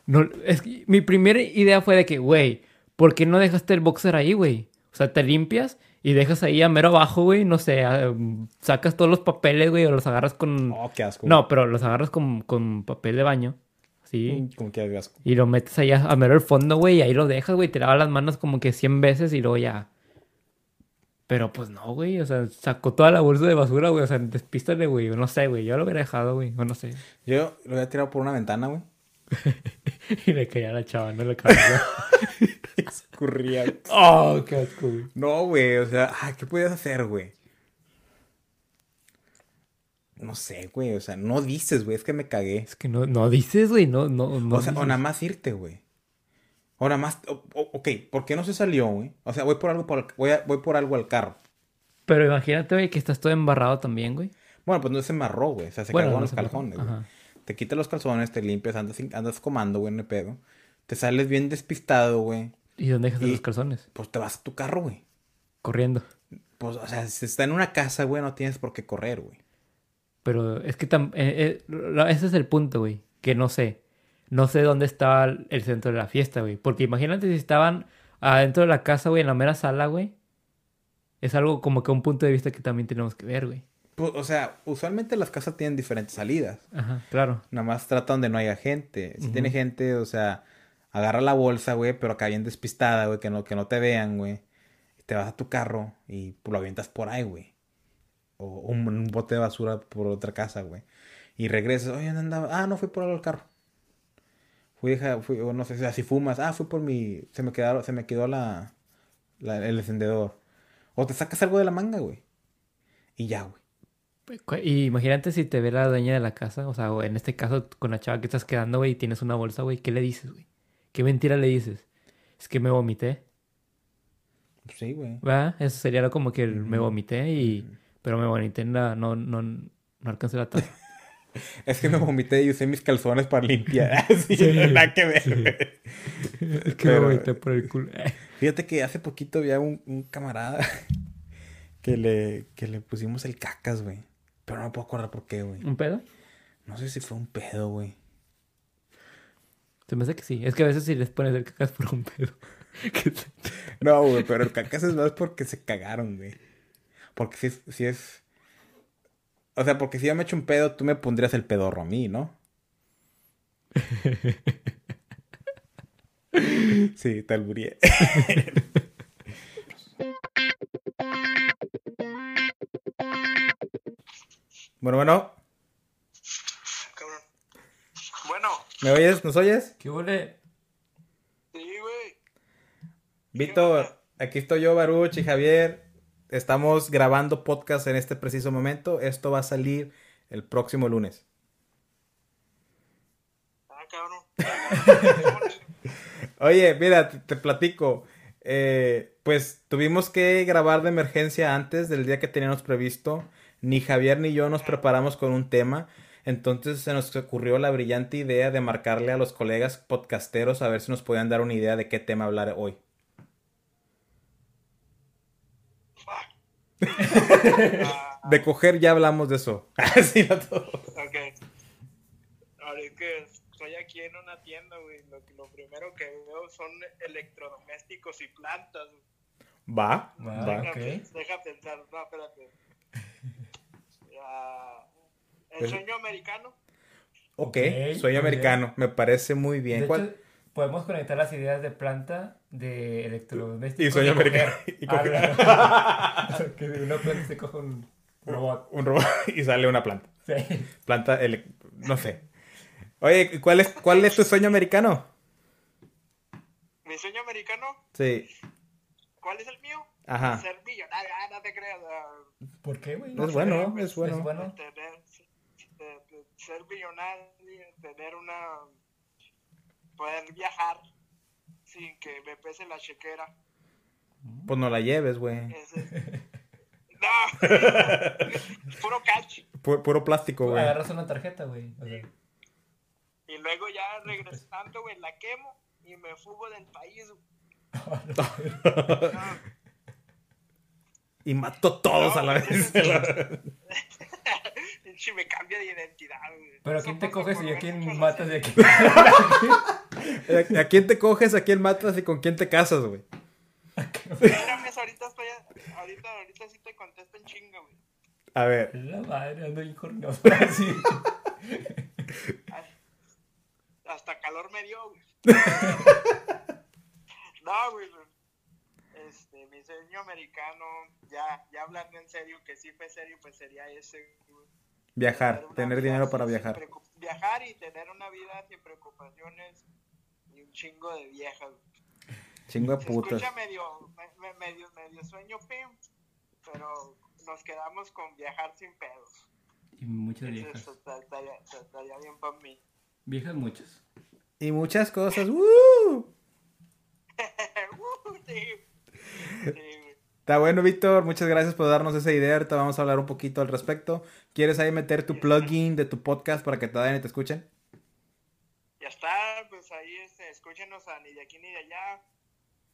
No, es que mi primera idea fue de que, güey, ¿por qué no dejaste el boxer ahí, güey? O sea, te limpias y dejas ahí a mero abajo, güey, no sé, a- sacas todos los papeles, güey, o los agarras con... Oh, qué asco. No, pero los agarras con, con papel de baño, ¿sí? güey. Como que asco. Y lo metes ahí a, a mero el fondo, güey, y ahí lo dejas, güey, te lavas las manos como que 100 veces y luego ya... Pero pues no, güey, o sea, sacó toda la bolsa de basura, güey, o sea, despístale, güey, no sé, güey, yo lo hubiera dejado, güey, o no sé. Yo lo había tirado por una ventana, güey. Y le caía a la chava, no le cabeza. Escurría. oh, qué asco, güey. No, güey, o sea, ay, ¿qué podías hacer, güey? No sé, güey, o sea, no dices, güey, es que me cagué. Es que no, no dices, güey, no, no, no. o sea, o nada más irte, güey. Nada más, ok, ¿por qué no se salió, güey? O sea, voy por algo, por, voy, a- voy por algo al carro. Pero imagínate, güey, que estás todo embarrado también, güey. Bueno, pues no se amarró, güey, o sea, se Bueno, cagó en los calzones, güey. Te quitas los calzones, te limpias, andas, andas comando, güey, no hay pedo. Te sales bien despistado, güey. ¿Y dónde dejas Y- los calzones? Pues te vas a tu carro, güey. Corriendo. Pues, o sea, si está en una casa, güey, no tienes por qué correr, güey. Pero es que tam- eh, eh, ese es el punto, güey. Que no sé. No sé dónde estaba el centro de la fiesta, güey. Porque imagínate si estaban adentro de la casa, güey, en la mera sala, güey. Es algo como que un punto de vista que también tenemos que ver, güey. Pues, o sea, usualmente las casas tienen diferentes salidas. Ajá, claro. Nada más trata donde no haya gente. Si tiene gente, o sea, agarra la bolsa, güey, pero acá bien despistada, güey, que no, que no te vean, güey. Te vas a tu carro y lo avientas por ahí, güey. O un, un bote de basura por otra casa, güey. Y regresas, oye, ¿dónde andaba? Ah, no, fui por el carro. Fui, deja- fui, o no sé, o sea, si fumas, ah, fui por mi, se me quedaron, se me quedó la, la- el encendedor. O te sacas algo de la manga, güey. Y ya, güey. Cu- Y imagínate si te ve la dueña de la casa, o sea, o en este caso con la chava que estás quedando, güey, y tienes una bolsa, güey, ¿qué le dices, güey? ¿Qué mentira le dices? Es que me vomité, Sí, güey. ¿verdad? Eso sería como que me vomité y... Pero me vomité en la... No, no, no alcancé la taza. Es que me vomité y usé mis calzones para limpiar. Sí, Sí, nada que ver, sí. es que me vomité por el culo. Fíjate que hace poquito había un, un camarada que le, que le pusimos el cacas, güey. Pero no me puedo acordar por qué, güey. ¿Un pedo? No sé si fue un pedo, güey. Se me hace que sí. Es que a veces si les pones el cacas por un pedo. No, güey, pero el cacas es más porque se cagaron, güey. Porque si es, si es... O sea, porque si yo me echo un pedo, tú me pondrías el pedorro a mí, ¿no? Sí, te alburía. Bueno, bueno, Cabrón. Bueno, ¿me oyes? ¿Nos oyes? ¿Qué huele? sí, güey. Víctor, aquí estoy yo, Baruch y Javier. Estamos grabando podcast en este preciso momento. Esto va a salir el próximo lunes. Ah, cabrón. Oye, mira, te, te platico. Eh, pues tuvimos que grabar de emergencia antes del día que teníamos previsto. Ni Javier ni yo nos preparamos con un tema. Entonces se nos ocurrió la brillante idea de marcarle a los colegas podcasteros a ver si nos podían dar una idea de qué tema hablar hoy. Ah, De coger ya hablamos de eso. Así no todo. ok. Ahora es que estoy aquí en una tienda, güey. Lo, lo primero que veo son electrodomésticos y plantas. güey. Va, Va, va. ok. Deja, pensar, no, espérate. Ah, el Pues- sueño americano. Ok, Ok, soy muy americano. Me parece muy bien. De ¿Cuál- hecho, podemos conectar las ideas de planta, de electrodomésticos. Y sueño americano. Y coger. Ah, no. que de una planta se coja un robot. Un robot y sale una planta. Sí. Planta, no sé. Oye, ¿y ¿cuál es, ¿cuál es tu sueño americano? Mi sueño americano, Sí. ¿cuál es el mío? Ajá. Ser millonario. Ah, no te creas. ah, ¿Por qué, güey? Es bueno, es bueno. Es bueno. tener, de- de ser millonario, tener una, poder viajar sin que me pese la chequera. Pues no la lleves, güey. No, puro catch. Pu- puro plástico, güey. Agarras una tarjeta, güey. Y luego ya regresando, güey, la quemo y me fugo del país. güey. Y mato todos a la vez. Si me cambia de identidad, güey. Pero ¿a quién te coges y a quién matas de serie. aquí? ¿A quién te coges, a quién matas y con quién te casas, güey? Espérame, eso ahorita estoy, ahorita, ahorita sí te contesto en chinga, güey. A ver. La madre, ando incornioso. Sí. Hasta calor me dio, güey. no, güey. Este, mi sueño americano, ya, ya hablando en serio, que sí fue serio, pues sería ese, güey. Viajar, tener vida dinero para viajar. Viajar y tener una vida sin preocupaciones y un chingo de viejas. Chingo de Se putas. escucha medio, me- me- medio, medio sueño pim, pero nos quedamos con viajar sin pedos. Y muchas viejas. estaría, estaría bien para mí. Viejas muchas. Y muchas cosas. ¡uh! Uh, sí. Sí. Está bueno, Víctor. Muchas gracias por darnos esa idea. Ahorita vamos a hablar un poquito al respecto. ¿Quieres ahí meter tu plugin de tu podcast para que te vayan y te escuchen? Ya está, pues ahí este, escúchenos a ni de aquí ni de allá.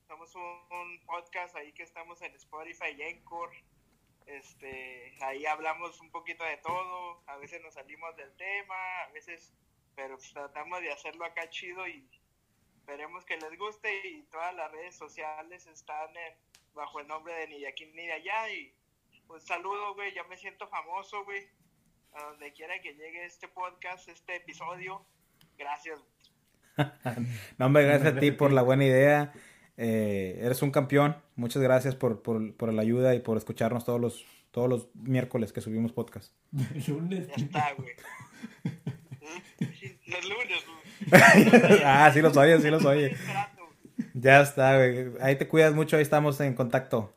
Somos un, podcast ahí que estamos en Spotify y Anchor. Este, ahí hablamos un poquito de todo, a veces nos salimos del tema, a veces, pero pues tratamos de hacerlo acá chido y esperemos que les guste y todas las redes sociales están en- bajo el nombre de ni de aquí ni de allá y un saludo, güey, ya me siento famoso, güey, a donde quiera que llegue este podcast, este episodio, gracias. No, hombre, gracias a ti por la buena idea. Eh, eres un campeón. Muchas gracias por, por, por la ayuda y por escucharnos todos los, todos los miércoles que subimos podcast. Lunes. Ya está, güey. Los lunes, güey. ah, sí los oye, sí los oye. Ya está, güey. Ahí te cuidas mucho, ahí estamos en contacto.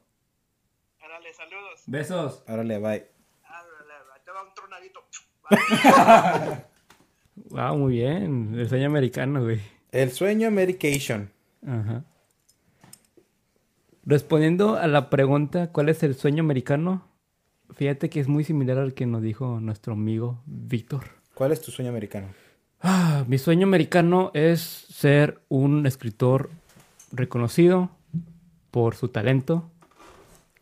Órale, saludos. Besos. Órale, bye. Órale, ahí te va un tronadito. Wow, muy bien. El sueño americano, güey. El sueño medication. Ajá. Respondiendo a la pregunta, ¿cuál es el sueño americano? Fíjate que es muy similar al que nos dijo nuestro amigo Víctor. ¿Cuál es tu sueño americano? Ah, mi sueño americano es ser un escritor reconocido por su talento,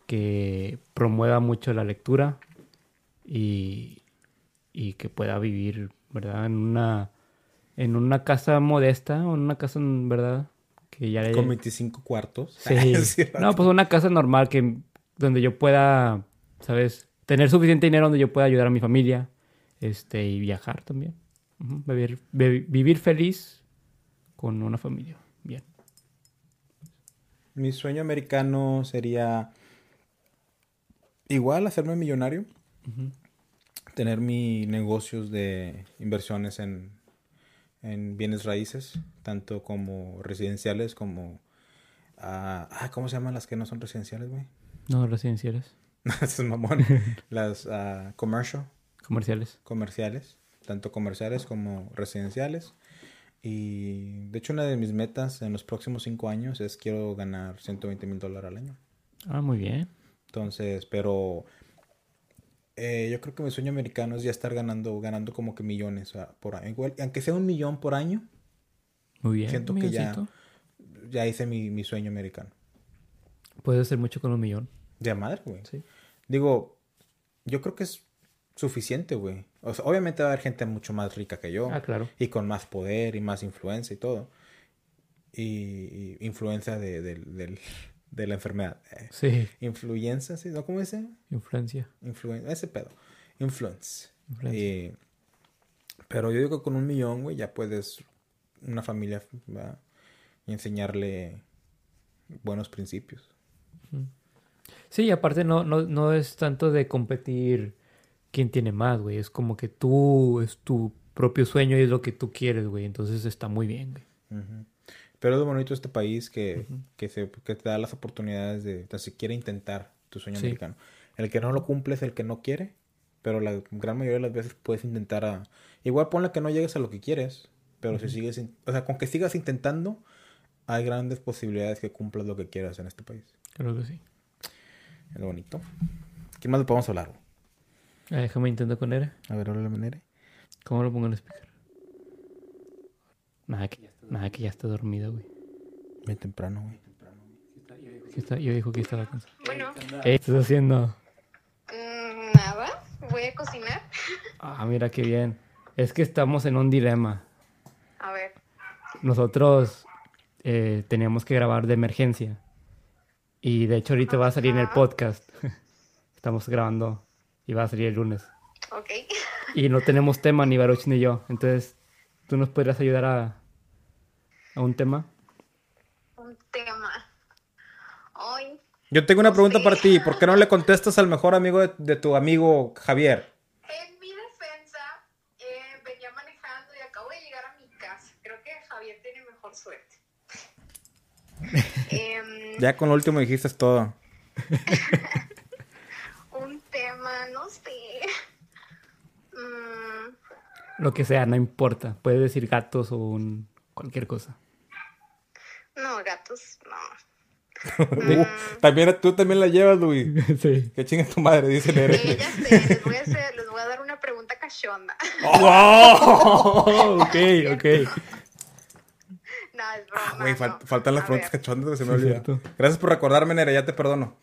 que promueva mucho la lectura y, y que pueda vivir, ¿verdad? En una, en una casa modesta, o en una casa, ¿verdad? Que ya le- Con 25 cuartos. Sí. No, pues una casa normal que donde yo pueda, ¿sabes? Tener suficiente dinero donde yo pueda ayudar a mi familia, este, y viajar también. Vivir, vi- vivir feliz con una familia. Bien. Mi sueño americano sería igual hacerme millonario, tener mis negocios de inversiones en, en bienes raíces, tanto como residenciales como... ah, ah, ¿Cómo se llaman las que no son residenciales, güey? No residenciales, es mamón. Las ah, commercial, comerciales. comerciales, tanto comerciales como residenciales. Y de hecho una de mis metas en los próximos cinco años es quiero ganar 120 mil dólares al año. Ah, muy bien. Entonces, pero eh, yo creo que mi sueño americano es ya estar ganando, ganando como que millones por año. Igual, aunque sea un millón por año, Muy bien. Siento que ya- ya hice mi, mi sueño americano. Puedes hacer mucho con un millón. De madre, güey. Sí. Digo, yo creo que es suficiente, güey. O sea, obviamente va a haber gente mucho más rica que yo. Ah, claro. Y con más poder y más influencia y todo. Y, y influencia de, del- de la enfermedad. Eh, Sí, influencia, ¿sí? ¿No? ¿Cómo dice? influencia. Influen ese pedo. Influence. Influencia. Y- pero yo digo que con un millón, güey, ya puedes una familia ¿verdad? y enseñarle buenos principios. Sí, y aparte no, no, no es tanto de competir quién tiene más, güey. Es como que tú, es tu propio sueño y es lo que tú quieres, güey. Entonces está muy bien, güey. Pero es lo bonito de este país que, que, se, que te da las oportunidades de tan siquiera intentar tu sueño Sí. americano. El que no lo cumple es el que no quiere, pero la gran mayoría de las veces puedes intentar a... Igual ponle que no llegues a lo que quieres, pero si sigues... in- O sea, con que sigas intentando, hay grandes posibilidades que cumplas lo que quieras en este país. Creo que sí. Es lo bonito. ¿Qué más le podemos hablar? Ah, déjame intento con él. A ver, háblale, manera. ¿Cómo lo pongo en el speaker? Nada que, nada que ya está dormido, güey. Bien temprano, güey. Aquí está- yo dijo que estaba cansado. Bueno, Ey, ¿qué estás haciendo? mm, nada, voy a cocinar. Ah, mira qué bien. Es que estamos en un dilema. A ver, Nosotros eh, teníamos que grabar de emergencia. Y de hecho ahorita va a salir en el podcast. Estamos grabando y va a salir el lunes. ok. Y no tenemos tema, ni Baruch ni yo. Entonces, ¿tú nos podrías ayudar a, a un tema? Un tema. Hoy, Yo tengo una pregunta para ti. ¿Por qué no le contestas al mejor amigo de, de tu amigo Javier? en mi defensa, eh, venía manejando y acabo de llegar a mi casa. Creo que Javier tiene mejor suerte. Em, Ya con lo último dijiste todo. un tema, no sé. Mm, Lo que sea, no importa. Puedes decir gatos o un, cualquier cosa. no, gatos, no. Uh, también, tú también la llevas, Luis. sí. Que chinga tu madre, dice Nere. Ya sé, les voy, a hacer- les voy a dar una pregunta cachonda. Oh, ok, ok. no, es broma. Ah, Güey, fal- no. faltan las A preguntas ver. cachondas, se me Sí, olvidó. Gracias por recordarme, Nere, ya te perdono.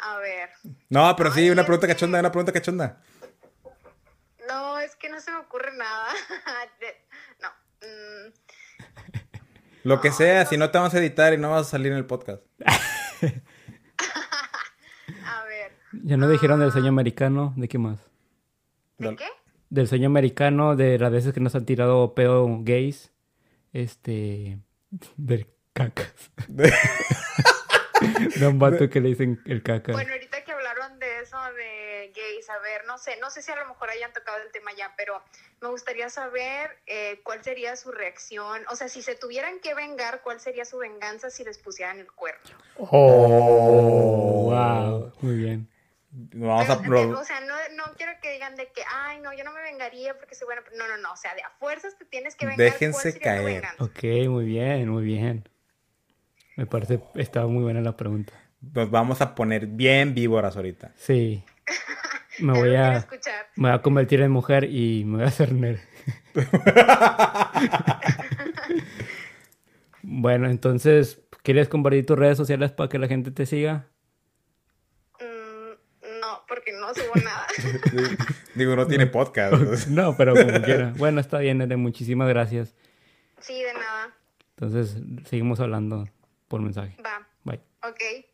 A ver. No, pero sí, una pregunta cachonda, una pregunta cachonda. No, es que no se me ocurre nada. No. mm, Lo que sea, si no te vamos a editar y no vas a salir en el podcast. a ver. Ya no dijeron del sueño americano, ¿de qué más? ¿De qué? Del sueño americano, de las veces que nos han tirado pedo gays. Este. Del cacas. De un vato que le dicen el caca. Bueno, ahorita que hablaron de eso de gays, a ver, no sé, no sé si a lo mejor hayan tocado el tema ya, pero me gustaría saber eh, cuál sería su reacción, o sea, si se tuvieran que vengar, cuál sería su venganza si les pusieran el cuerno. Oh, wow. Muy bien. Vamos a O sea, no, no quiero que digan de que, ay, no, yo no me vengaría porque soy buena. No, no, no, o sea, de a fuerzas te tienes que vengar. Déjense ¿cuál sería tu caer. Ok, muy bien, muy bien. Me parece, estaba muy buena la pregunta. Nos vamos a poner bien víboras ahorita. Sí. Me voy a, escuchar. me voy a convertir en mujer y me voy a hacer nerd. bueno, entonces, ¿quieres compartir tus redes sociales para que la gente te siga? Mm, no, porque no subo nada. Digo, no tiene podcast. No, pero como quiera. Bueno, está bien, Nere, muchísimas gracias. sí, de nada. Entonces, seguimos hablando por mensaje. Va, Bye. ok.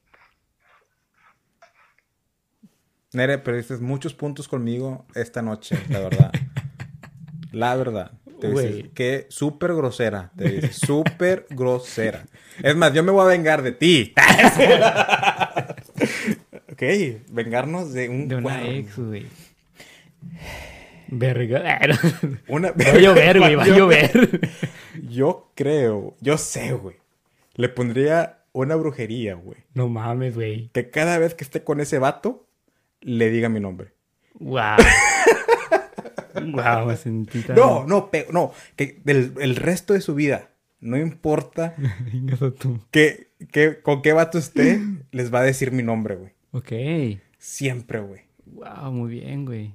Nere, perdiste muchos puntos conmigo esta noche, la verdad. La verdad. Te dices, que súper grosera. Te dices, súper grosera. Es más, yo me voy a vengar de ti. ok, vengarnos de un De una ex, güey. Verga. Una... Va a llover, güey, va a llover. Yo creo, yo sé, güey. Le pondría una brujería, güey. No mames, güey. Que cada vez que esté con ese vato, le diga mi nombre. Wow. wow, me sentí tan... No, no, no. Que del el resto de su vida, no importa que, que- con qué vato esté, les va a decir mi nombre, güey. Ok. Siempre, güey. Wow, muy bien, güey.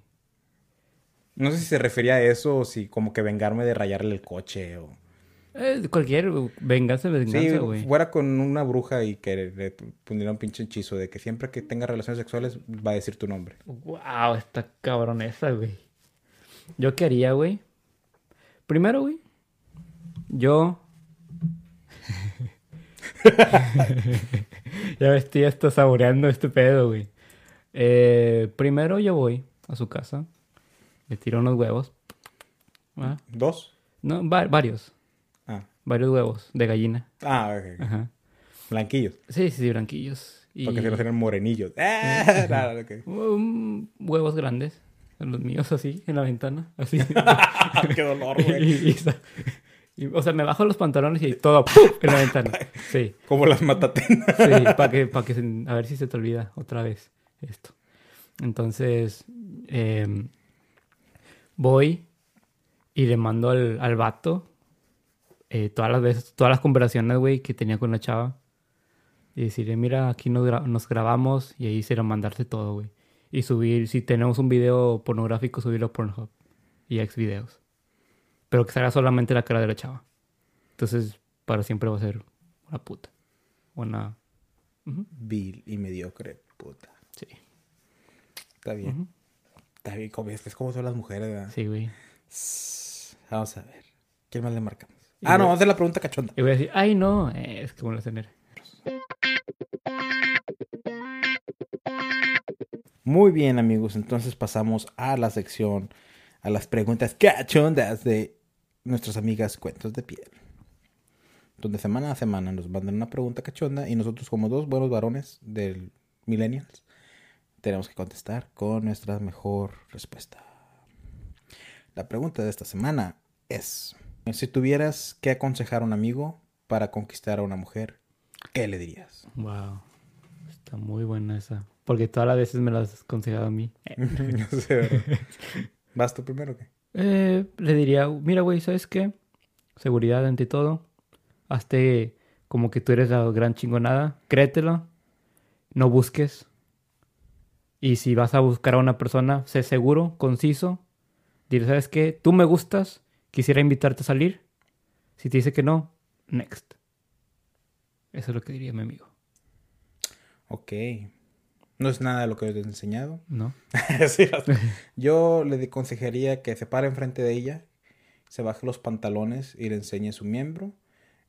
No sé si se refería a eso o si como que vengarme de rayarle el coche o... Eh, cualquier venganza, Sí, venganza, güey. fuera con una bruja y que le pondría un pinche hechizo de que siempre que tenga relaciones sexuales va a decir tu nombre. Wow, está cabronesa, güey. ¿Yo qué haría, güey? Primero, güey. Yo. ya ya estás saboreando este pedo, güey. Eh, primero yo voy a su casa. Le tiro unos huevos. ¿Ah? ¿Dos? No, va- varios. Varios huevos de gallina. ah ok. Ajá. Blanquillos. Sí, sí, sí, blanquillos. Y... Porque no serían morenillos. Ah, nada, ok. Um, huevos grandes. Los míos así, en la ventana. Así. Qué dolor, güey. o sea, me bajo los pantalones y todo ¡pum! en la ventana. Sí, Como las matatenas. sí, para que, para que se- a ver si se te olvida otra vez esto. Entonces, em, voy y le mando al, al vato eh, todas las veces, todas las conversaciones, güey, que tenía con la chava. Y decirle, mira, aquí nos, gra- nos grabamos y ahí será mandarte todo, güey. Y subir, si tenemos un video pornográfico, subirlo a Pornhub y a Xvideos. Pero que salga solamente la cara de la chava. Entonces, para siempre va a ser una puta. Una... Vil y mediocre, puta. Sí, Está bien. Está bien, es como son las mujeres, ¿verdad? sí, güey. Vamos a ver. ¿Quién más le marcamos? Ah, no, hacer la pregunta cachonda. Y voy a decir, ay, no, es que bueno tener. Muy bien, amigos. Entonces pasamos a la sección, a las preguntas cachondas de nuestras amigas Cuentos de Piel. Donde semana a semana nos mandan una pregunta cachonda y nosotros como dos buenos varones del millennials tenemos que contestar con nuestra mejor respuesta. La pregunta de esta semana es, si tuvieras que aconsejar a un amigo para conquistar a una mujer, ¿qué le dirías? Wow. Está muy buena esa. Porque todas las veces me las has aconsejado a mí. No sé, ¿verdad? ¿Vas tú primero o qué? Eh, le diría, mira, güey, ¿sabes qué? Seguridad ante todo. Hazte como que tú eres la gran chingonada. Créetelo. No busques. Y si vas a buscar a una persona, sé seguro, conciso. Dile, ¿sabes qué? Tú me gustas. Quisiera invitarte a salir. Si te dice que no, next. Eso es lo que diría mi amigo. Ok. No es nada de lo que te he enseñado. ¿No? Sí, yo le aconsejaría que se pare enfrente de ella, se baje los pantalones y le enseñe su miembro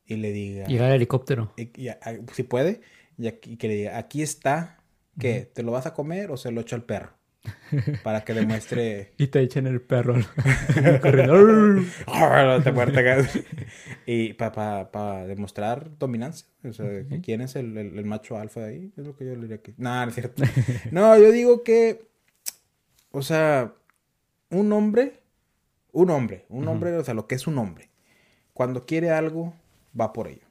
y le diga... Llegar al helicóptero. y- y a- a- si puede, y, aquí- que le diga, aquí está, ¿qué? ¿Te lo vas a comer o se lo echo al perro? Para que demuestre... Y te echan el perro. acá. y para demostrar dominancia. O sea, quién es el, el- el macho alfa de ahí. Es lo que yo le diría que... No, no es cierto. No, yo digo que... O sea, un hombre... Un hombre. Un hombre, o sea, lo que es un hombre. Cuando quiere algo, va por ello.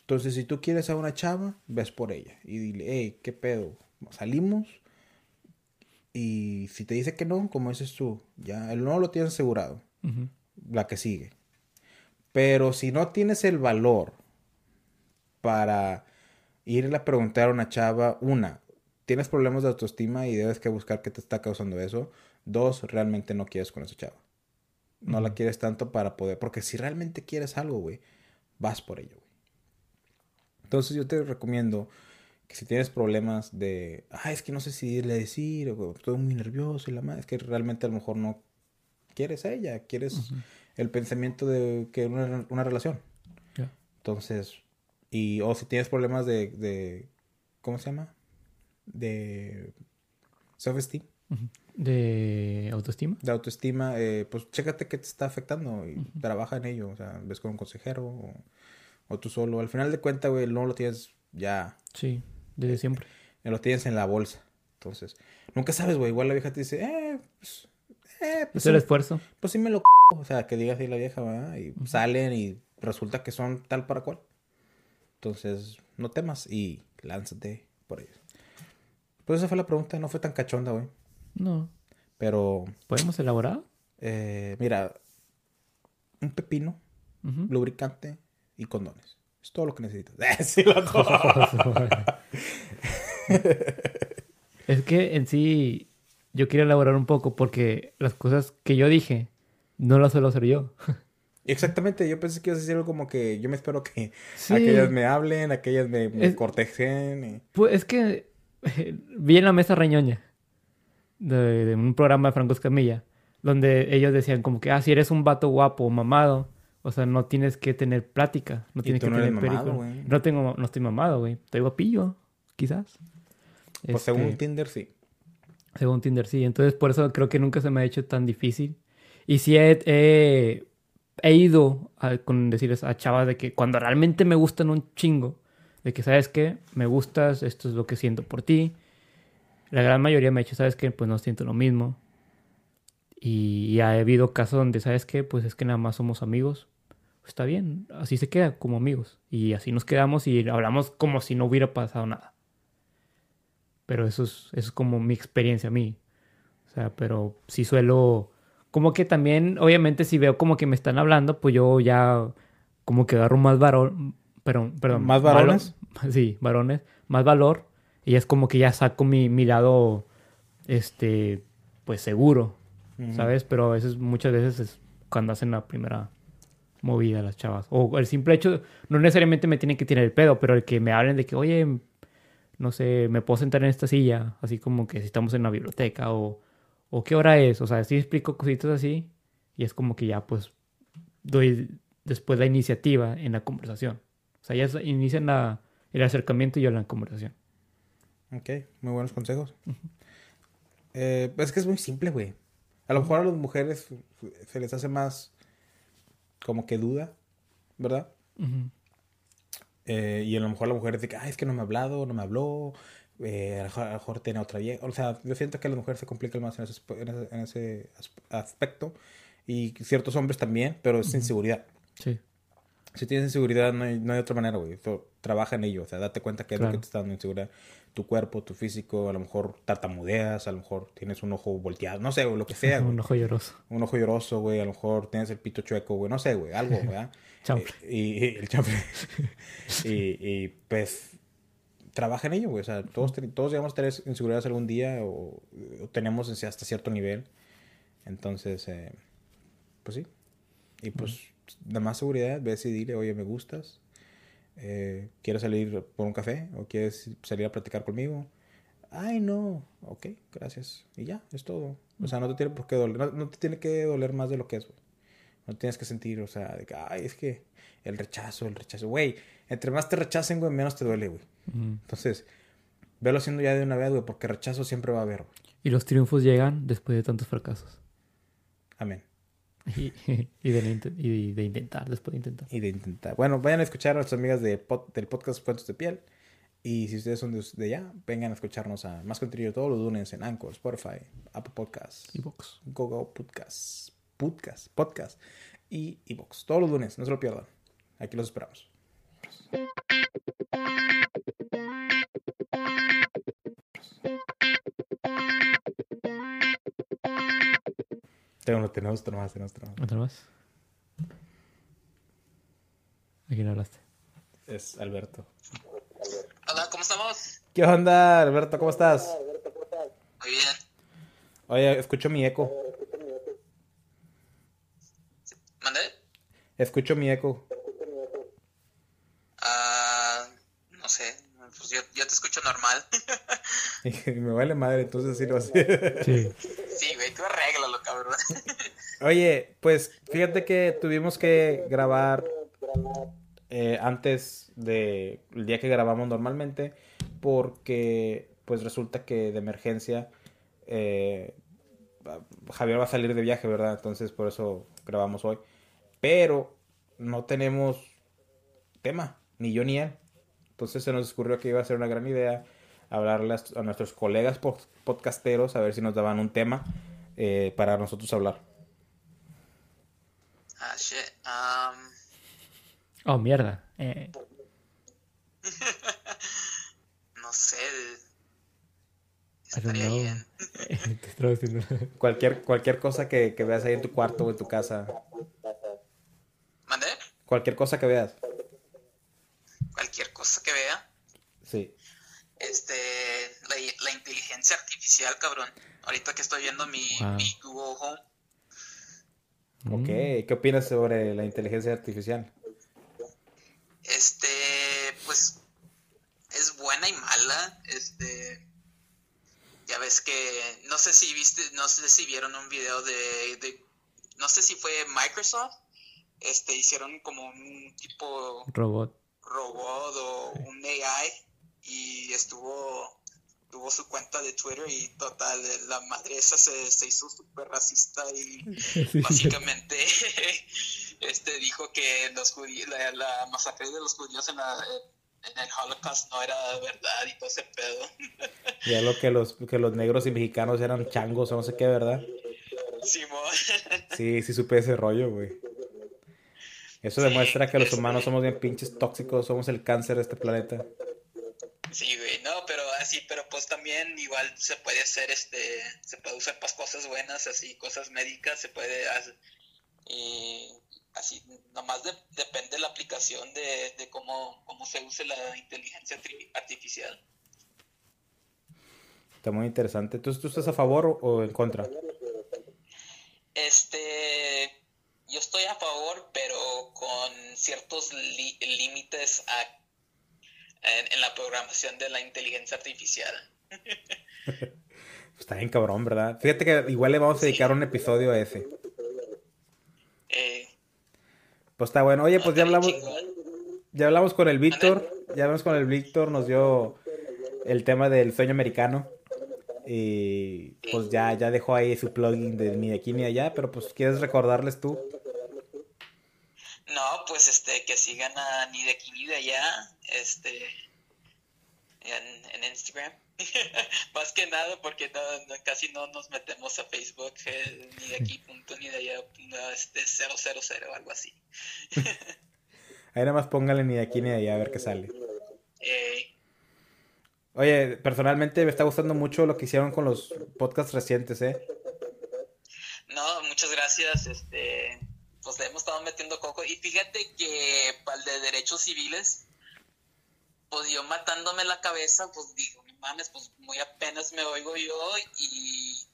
Entonces, si tú quieres a una chava, ves por ella. Y dile, hey, ¿qué pedo? Salimos. Y si te dice que no, como dices tú, ya el no lo tienes asegurado. La que sigue. Pero si no tienes el valor para irle a preguntar a una chava, una, tienes problemas de autoestima y debes que buscar qué te está causando eso. Dos, realmente no quieres con esa chava. No la quieres tanto para poder, porque si realmente quieres algo, güey, vas por ello, güey. Entonces yo te recomiendo que si tienes problemas de, ah, es que no sé si irle a decir, o estoy muy nervioso y la madre, es que realmente a lo mejor no quieres a ella, quieres el pensamiento de que una, una relación. Ya. Entonces, y o si tienes problemas de, de ¿cómo se llama? De self-esteem, De autoestima. de autoestima, eh, pues chécate qué te está afectando y trabaja en ello, o sea, ves con un consejero o, o tú solo. Al final de cuentas, güey, no lo tienes ya, Sí, desde siempre. lo tienes en la bolsa. Entonces, nunca sabes, güey, igual la vieja te dice, eh, pues, eh, pues, Es el sí, esfuerzo. pues sí me lo c o sea, que diga así la vieja, ¿verdad? Y salen y resulta que son tal para cual. Entonces, no temas y lánzate por ellos. Pues esa fue la pregunta, no fue tan cachonda, güey. No. Pero, ¿Podemos elaborar? eh, mira, un pepino, lubricante y condones. Es todo lo que necesitas. sí. Es que en sí yo quiero elaborar un poco porque las cosas que yo dije no las suelo hacer yo. Exactamente, yo pensé que ibas a decir algo como que yo me espero que Sí. aquellas me hablen, aquellas me, me Es- cortejen. y- Pues es que vi en la mesa reñoña de, de un programa de Franco Escamilla donde ellos decían como que, ah, si eres un vato guapo o mamado, o sea, no tienes que tener plática, no tienes que no tener mamado. No tengo, no estoy mamado, güey. Estoy guapillo, quizás. Pues según Este, Tinder, sí. Según Tinder, sí. Entonces, por eso creo que nunca se me ha hecho tan difícil. Y sí he, he, he ido a, con decirles a chavas de que cuando realmente me gustan un chingo, de que, ¿sabes qué? Me gustas, esto es lo que siento por ti. La gran mayoría me ha dicho, ¿sabes qué? Pues no siento lo mismo. Y, y ha habido casos donde, ¿sabes qué? Pues es que nada más somos amigos. Está bien, así se queda como amigos. Y así nos quedamos y hablamos como si no hubiera pasado nada. Pero eso es, eso es como mi experiencia a mí. O sea, pero sí suelo... Como que también, obviamente, si veo como que me están hablando, pues yo ya como que agarro más varón... Perdón, perdón. ¿Más varones? Sí, varones. Más valor. Y es como que ya saco mi, mi lado, este, pues seguro, ¿sabes? Pero a veces, muchas veces es cuando hacen la primera movida las chavas. O el simple hecho, no necesariamente me tienen que tirar el pedo, pero el que me hablen de que, oye, no sé, me puedo sentar en esta silla, así como que si estamos en una biblioteca o, o qué hora es, o sea, sí explico cositas así y es como que ya pues doy después la iniciativa en la conversación. O sea, ya inician la, el acercamiento y yo la conversación. Ok, muy buenos consejos. Eh, es que es muy simple, güey. A lo mejor a las mujeres se les hace más como que duda, ¿verdad? Eh, y a lo mejor la mujer dice que, es que no me ha hablado, no me habló, eh, a, lo mejor, a lo mejor tiene otra vieja. O sea, yo siento que a la mujer se complica más en ese, en ese, en ese asp- aspecto. Y ciertos hombres también, pero es inseguridad. Sí. Si tienes inseguridad, no hay, no hay otra manera, güey. So, trabaja en ello. O sea, date cuenta que es lo Claro. que te está dando inseguridad. Tu cuerpo, tu físico, a lo mejor tartamudeas, a lo mejor tienes un ojo volteado, no sé, güey, lo que sea, güey. Un ojo lloroso. Un ojo lloroso, güey, a lo mejor tienes el pito chueco, güey, no sé, güey, algo, ¿verdad? Chanfle. Eh, y, y el chanfle. y, y, pues, trabaja en ello, güey. O sea, todos, todos llegamos a tener inseguridades algún día o, o tenemos hasta cierto nivel. Entonces, eh, pues sí. Y pues, de más seguridad, ves y dile, oye, me gustas. Eh, ¿Quieres salir por un café? ¿O quieres salir a platicar conmigo? ay, no, ok, gracias. Y ya, es todo. O sea, no te tiene por qué doler, no, no te tiene que doler más de lo que es, güey. No tienes que sentir, o sea, de que, ay, es que el rechazo, el rechazo. Güey, entre más te rechacen, güey, menos te duele, güey. Entonces, velo haciendo ya de una vez, güey, porque rechazo siempre va a haber, güey. Y los triunfos llegan después de tantos fracasos. Amén. Y, y de, int- y de intentar, después de intentar. Y de intentar. Bueno, vayan a escuchar a nuestras amigas de del podcast Cuentos de Piel. Y si ustedes son de, de allá, vengan a escucharnos a más contenido todos los lunes en Anchor, Spotify, Apple Podcasts, Y box. Google Podcasts, Podcast, Podcast y Evox. Todos los lunes, no se lo pierdan. Aquí los esperamos. Tengo, tenemos otro más, tenemos otro más. ¿Otra más? ¿A quién hablaste? Es Alberto. Hola, ¿cómo estamos? ¿Qué onda, Alberto? ¿Cómo estás? Muy bien. Oye, escucho mi eco. ¿Mandé? Escucho mi eco. Ah, no sé. Pues yo, yo te escucho normal. Me vale madre, entonces sí lo así. Sí. sí, güey, tú arréglalo, cabrón. Oye, pues fíjate que tuvimos que grabar eh, antes del día que grabamos normalmente porque pues resulta que de emergencia eh, Javier va a salir de viaje, ¿verdad? Entonces por eso grabamos hoy. Pero no tenemos tema, ni yo ni él. Entonces se nos ocurrió que iba a ser una gran idea hablarle a, nuestros colegas po- podcasteros a ver si nos daban un tema eh, para nosotros hablar. Ah, shit. Um, Oh, mierda. Eh, no sé. Estaría bien. Te estaba diciendo. Cualquier, cualquier cosa que, que veas ahí en tu cuarto o en tu casa. ¿Mandé? Cualquier cosa que veas. Cualquier cosa que vea. Sí. Este, la, la inteligencia artificial, cabrón. Ahorita que estoy viendo mi, Wow. mi Google Home. Ok. Mm. ¿Qué opinas sobre la inteligencia artificial? Este, pues es buena y mala. Este, ya ves que no sé si viste, no sé si vieron un video de, de no sé si fue Microsoft. Este, hicieron como un tipo Robot. Robot o un AI y estuvo tuvo su cuenta de Twitter y total la madre esa se, se hizo súper racista y básicamente este dijo que los judíos la, la masacre de los judíos en, la- en el Holocaust no era verdad y todo ese pedo Ya lo que los, que los negros y mexicanos eran changos o no sé qué, ¿verdad? Simón Sí, sí supe ese rollo, güey. Eso Sí, demuestra que los humanos somos bien pinches tóxicos, somos el cáncer de este planeta. Sí, güey, no, pero así, pero pues también igual se puede hacer, este, se puede usar para cosas buenas, así, cosas médicas, se puede hacer, y así, nomás de- depende de la aplicación de, de cómo, cómo se use la inteligencia arti- artificial. Está muy interesante. ¿Tú, tú estás a favor o en contra? Este, yo estoy a favor, pero con ciertos límites a- en, en la programación de la inteligencia artificial. Está bien cabrón, ¿verdad? Fíjate que igual le vamos a dedicar un episodio a ese. Eh, Pues está bueno. Oye, pues ya hablamos, chingón. ya hablamos con el Víctor. Ya hablamos con el Víctor, nos dio el tema del sueño americano. Y pues ya, ya dejó ahí su plugin de ni de aquí ni de allá. Pero pues quieres recordarles tú. No, pues este, que sigan a ni de aquí ni de allá, este, en, en Instagram. Más que nada porque no, no- casi no nos metemos a Facebook, eh, ni de aquí punto ni de allá punto, este, 000 o algo así. Ahí nada más póngale ni de aquí ni de allá a ver qué sale. Eh, Oye, personalmente me está gustando mucho lo que hicieron con los podcasts recientes, ¿eh? no, muchas gracias, este, pues le hemos estado metiendo coco. Y fíjate que para el de derechos civiles, pues yo matándome la cabeza, pues digo, "No mames, pues muy apenas me oigo yo y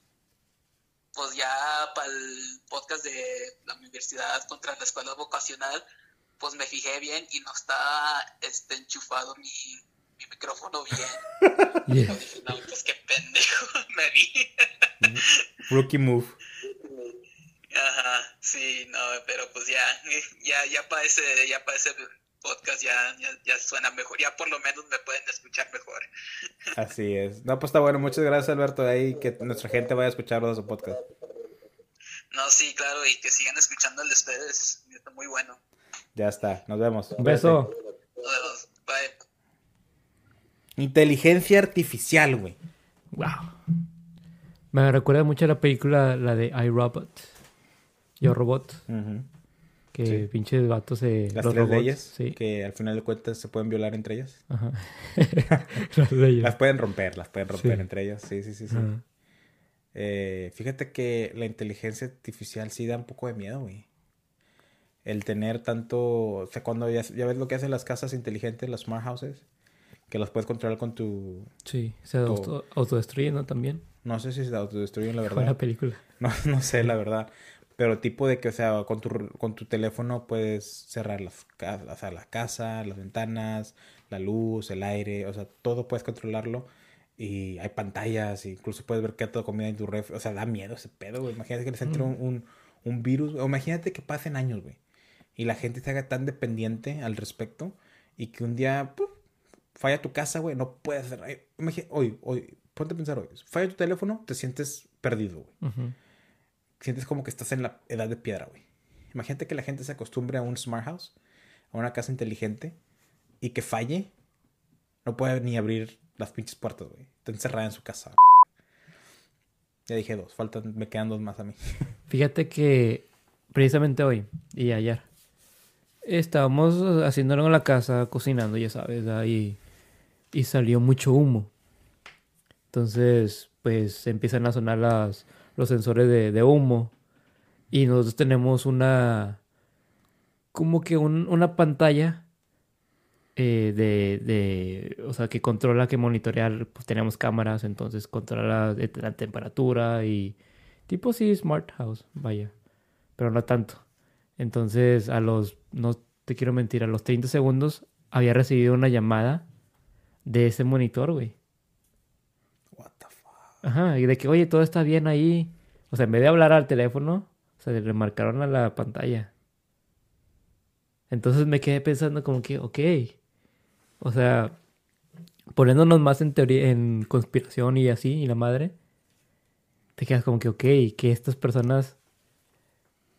pues ya para el podcast de la universidad contra la escuela vocacional, pues me fijé bien y no está este enchufado mi, mi micrófono bien. Yeah. Dije, no, pues qué pendejo me vi. Rookie move. Ajá, sí, no, pero pues ya, ya, ya para ese, ya para ese podcast ya, ya, ya suena mejor, ya por lo menos me pueden escuchar mejor. Así es. No, pues está bueno. Muchas gracias, Alberto. Ahí que nuestra gente vaya a escucharlo de su podcast. No, sí, claro, y que sigan escuchando el de ustedes, está muy bueno. Ya está. Nos vemos. Un beso. Nos vemos, bye. Inteligencia artificial, güey. Wow. Me recuerda mucho a la película, la de iRobot. Yo Robot. Ujú. Que Sí. pinches vatos se. Las los tres robots, leyes Sí. que al final de cuentas se pueden violar entre ellas. Ajá. las leyes. Las pueden romper, las pueden romper Sí. entre ellas. Sí, sí, sí, sí. Eh, fíjate que la inteligencia artificial sí da un poco de miedo, güey. El tener tanto, o sea, cuando ya, ya ves lo que hacen las casas inteligentes, las smart houses, que las puedes controlar con tu, Sí, se auto- autodestruye, ¿no? También. no sé si se autodestruyen la verdad. la película. No, no sé, la verdad. Pero tipo de que, o sea, con tu, con tu teléfono puedes cerrar las, o sea, la casa, las ventanas, la luz, el aire, o sea, todo puedes controlarlo. Y hay pantallas, incluso puedes ver qué ha comida en tu refri. O sea, da miedo ese pedo, güey. Imagínate que les entre un, un, un virus. O imagínate que pasen años, güey. Y la gente se haga tan dependiente al respecto. Y que un día, ¡puf! falla tu casa, güey. No puedes imagi- Hoy, hoy, ponte a pensar hoy. Falla tu teléfono, te sientes perdido, güey Ujú. Sientes como que estás en la edad de piedra, güey. Imagínate que la gente se acostumbre a un smart house, a una casa inteligente, y que falle, no puede ni abrir las pinches puertas, güey. Está encerrada en su casa. Ya dije dos, faltan, me quedan dos más a mí. Fíjate que precisamente hoy y ayer estábamos haciendo en la casa, cocinando, ya sabes, ahí y salió mucho humo. Entonces, pues empiezan a sonar las, los sensores de, humo y nosotros tenemos una como que un- una pantalla eh, de, de, o sea, que controla, que monitorea, pues tenemos cámaras, entonces controla la, la temperatura y tipo sí, smart house, vaya, pero no tanto. Entonces, a los, no te quiero mentir, a los 30 segundos había recibido una llamada de ese monitor, güey. Ajá, y de que, oye, todo está bien ahí. O sea, en vez de hablar al teléfono, o sea, le marcaron a la pantalla. Entonces me quedé pensando como que, ok. O sea, poniéndonos más en teoría, en conspiración y así, y la madre, te quedas como que, ok, que estas personas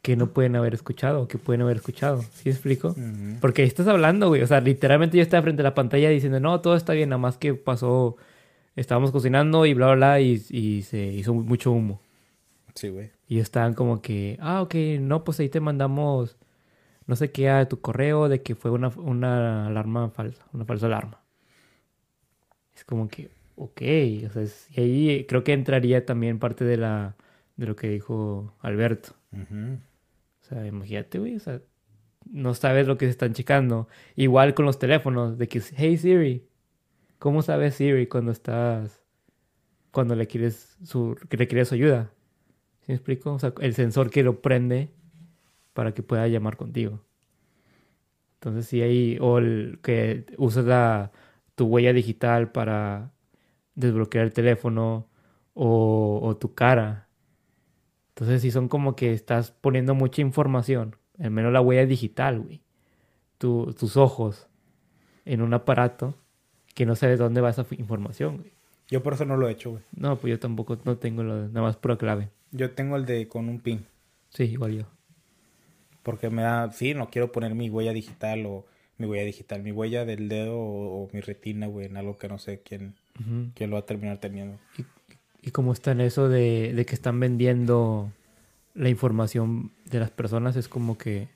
que no pueden haber escuchado, que pueden haber escuchado. ¿Sí explico? Porque ahí estás hablando, güey. O sea, literalmente yo estaba frente a la pantalla diciendo, no, todo está bien, nada más que pasó, estábamos cocinando y bla, bla, bla, y, y se hizo mucho humo. Sí, güey. Y estaban como que, ah, ok, no, pues ahí te mandamos, no sé qué, a tu correo de que fue una, una alarma falsa, una falsa alarma. Es como que, ok, o sea, es- y ahí creo que entraría también parte de la, de lo que dijo Alberto. O sea, imagínate, güey, o sea, no sabes lo que se están checando. Igual con los teléfonos, de que, hey Siri, ¿cómo sabes Siri cuando estás, cuando le quieres su, le quieres su ayuda? ¿Sí me explico? O sea, el sensor que lo prende para que pueda llamar contigo. Entonces, sí hay, o el que usas la, tu huella digital para desbloquear el teléfono o, tu cara. Entonces, sí son como que estás poniendo mucha información, al menos la huella digital, güey. Tu- tus ojos en un aparato que no sabes dónde va esa información, güey. Yo por eso no lo he hecho, güey. No, pues yo tampoco no tengo lo de, nada más pura clave. Yo tengo el de con un pin. Sí, igual yo. Porque me da, sí, no quiero poner mi huella digital o mi huella digital, mi huella del dedo o, o mi retina, güey, en algo que no sé quién, quién lo va a terminar teniendo. Y como está en eso de, de que están vendiendo la información de las personas, es como que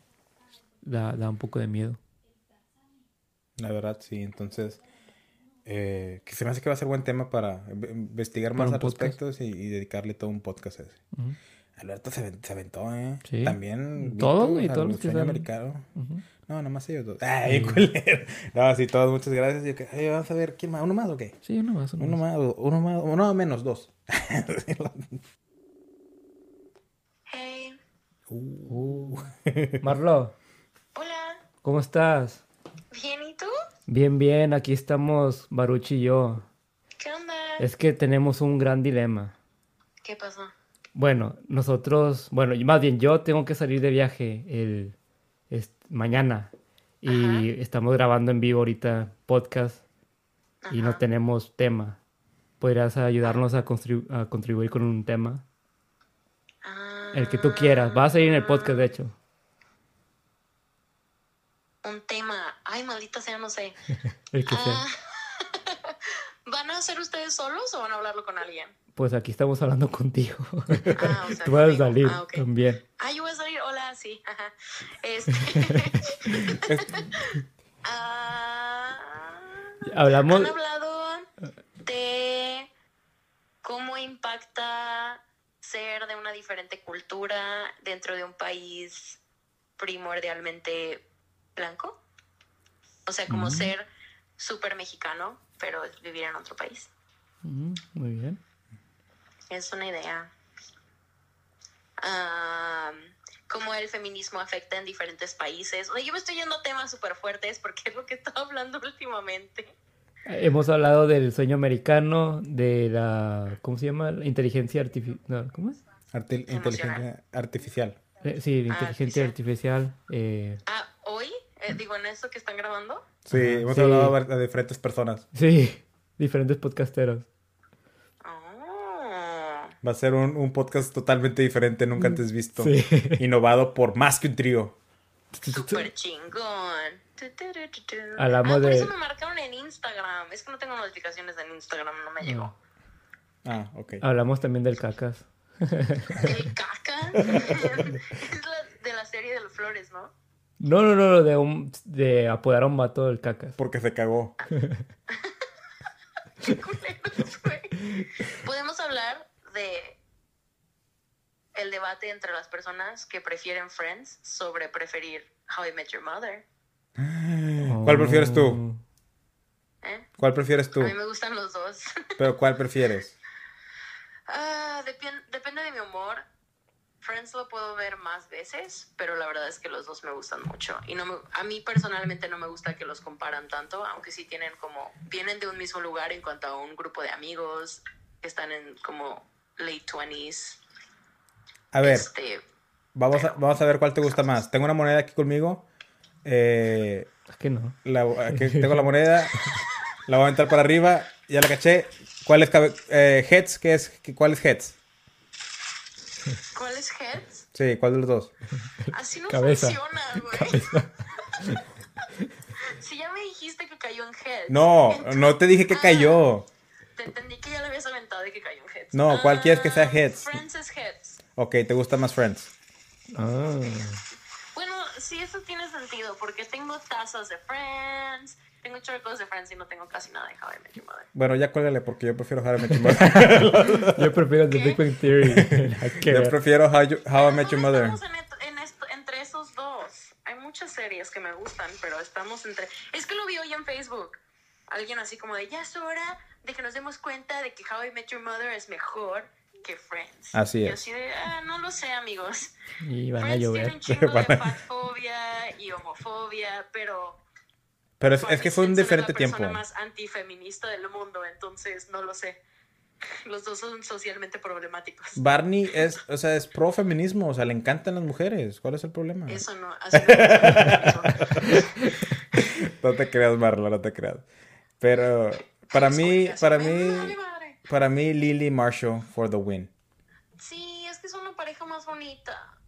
da, da un poco de miedo. La verdad, sí. Entonces, eh, que se me hace que va a ser buen tema para in- investigar Para más al respecto y, y dedicarle todo un podcast a ese. Alberto se, ven- se aventó, ¿eh? Sí. También. Todos, güey, todos los que americano. Ujú. No, nada más ellos dos. Ay, culero. No, sí, todos, muchas gracias. Yo que- ay, vamos a ver, ¿quién más? ¿Uno más o qué? Sí, uno más. Uno Uno más. uno más, uno menos, dos. Hey, Uh. Marlo, hola, ¿cómo estás? ¿bien y tú? Bien, bien, aquí estamos Baruch y yo. ¿Qué onda? Es que tenemos un gran dilema. ¿Qué pasó? Bueno, nosotros, bueno, más bien yo tengo que salir de viaje el mañana y estamos grabando en vivo ahorita podcast y no tenemos tema. ¿Podrías ayudarnos a, contribuir con un tema? Ah, El que tú quieras. Va a salir en el podcast, de hecho. Un tema. Ay, maldita sea, no sé. El que sea. Ah, ¿Van a hacer ustedes solos o van a hablarlo con alguien? Pues aquí estamos hablando contigo. Ah, o sea, Tú vas a salir Ah, también. Ah, yo voy a salir. Hola, sí. Ajá. Este. Hablamos... Han hablado de cómo impacta ser de una diferente cultura dentro de un país primordialmente blanco. O sea, como ser súper mexicano, pero vivir en otro país. Muy bien. Es una idea. Am, cómo el feminismo afecta en diferentes países. O sea, yo me estoy yendo a temas súper fuertes porque es lo que estaba hablando últimamente. Hemos hablado del sueño americano, de la... ¿Cómo se llama? La inteligencia artificial. ¿Cómo es? Arti- inteligencia artificial. Eh, sí, la Ah, inteligencia artificial. artificial. eh, Ah, hoy, eh, digo, en esto que están grabando. Sí, hemos Sí. hablado de diferentes personas. sí, diferentes podcasteros. Oh, Va a ser un, un podcast totalmente diferente, nunca antes visto. Sí. Innovado por más que un trío. súper chingón. Hablamos ah, por de- eso me marcaron en Instagram. Es que no tengo notificaciones en Instagram, no me llegó. Ah, ok. Hablamos también del cacas. El caca. es la, de la serie de los flores, ¿no? No, no, no, de, un, de apodar a un vato del cacas. Porque se cagó. Qué culeros, güey. Podemos hablar de el debate entre las personas que prefieren Friends sobre preferir How I Met Your Mother. ¿Cuál prefieres tú? ¿eh? ¿Cuál prefieres tú? A mí me gustan los dos. Pero ¿cuál prefieres? Ah, depende de mi humor. Friends lo puedo ver más veces, pero la verdad es que los dos me gustan mucho. Y no me- a mí personalmente no me gusta que los comparan tanto, aunque sí tienen como, vienen de un mismo lugar en cuanto a un grupo de amigos que están en como late 20s. A ver, Este, vamos a, vamos a ver cuál te gusta más. Tengo una moneda aquí conmigo. Eh, Es que no. la, aquí tengo la moneda. La voy a aventar para arriba. Ya la caché. ¿Cuál es cabe- eh, heads? ¿Qué es? ¿Qué- ¿Cuál es heads? ¿Cuál es Heads? Sí, ¿cuál de los dos? Así no Cabeza. funciona, güey. Si ya me dijiste que cayó en Heads. No, entonces- no te dije que Ah, cayó. Te entendí que ya le habías aventado y que cayó en Heads. No, ¿cuál quieres que sea Heads? Friends es Heads. Ok, ¿te gusta más Friends? Ah, Bueno, sí, eso tiene sentido, porque tengo tazas de Friends, tengo chorros de Friends y no tengo casi nada de How I Met Your Mother. Bueno, ya cuélgale porque yo prefiero How I Met Your Mother. yo prefiero The. Big Bang Theory. Yo prefiero How, You- How I Met Your Mother. estamos en, en esto- entre esos dos. Hay muchas series que me gustan, pero estamos entre... Es que lo vi hoy en Facebook. Alguien así como de, ya es hora de que nos demos cuenta de que How I Met Your Mother es mejor que Friends. Así Y es. así de, ah, no lo sé, amigos. Y van a Friends tiene llover. un chingo de a- fatfobia y homofobia, pero... Pero es, es que fue un Soy diferente la tiempo. persona más antifeminista del mundo, entonces no lo sé. Los dos son socialmente problemáticos. Barney es, o sea, es pro feminismo, o sea, le encantan las mujeres. ¿Cuál es el problema? Eso no, así no No te creas, Marla, no te creas. Pero para mí, para mí, para mí, Lily Marshall for the win. Sí, es que es una pareja más bonita.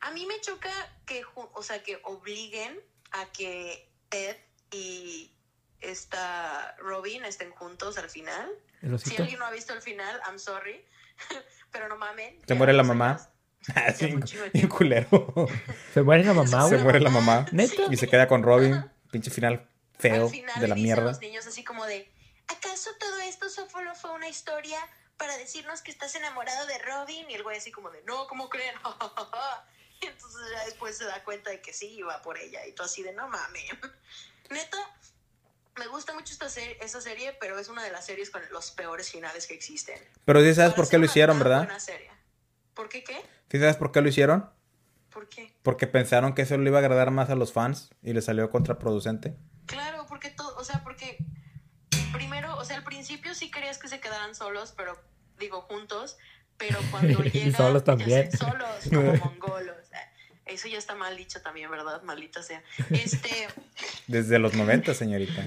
A mí me choca que, o sea, que obliguen a que Ed y esta Robin estén juntos al final. ¿El Si alguien no ha visto el final, I'm sorry, pero no mamen. Se muere la mamá. Ah, bien tiempo. culero. Se muere la mamá, Se muere la mamá. ¿Neta? Y se queda con Robin. Pinche final feo Al final de la mierda. los niños así como de, ¿acaso todo esto solo fue una historia para decirnos que estás enamorado de Robin? Y el güey así como de, no, ¿cómo creen? y entonces ya después se da cuenta de que sí, iba por ella. Y tú así de, no mames. Neta, me gusta mucho esta serie, esa serie, pero es una de las series con los peores finales que existen. Pero sí sabes por qué lo hicieron, ¿verdad? serie. ¿Por qué qué? ¿Sí sabes por qué lo hicieron? ¿Por qué? Porque pensaron que eso le iba a agradar más a los fans y le salió contraproducente. Claro, porque todo, o principio sí querías que se quedaran solos, pero digo juntos, pero cuando llegan Solos ya también. sé, solos como mongolos. Eso ya está mal dicho también, ¿verdad? Maldita sea. Este, Desde los 90, señorita.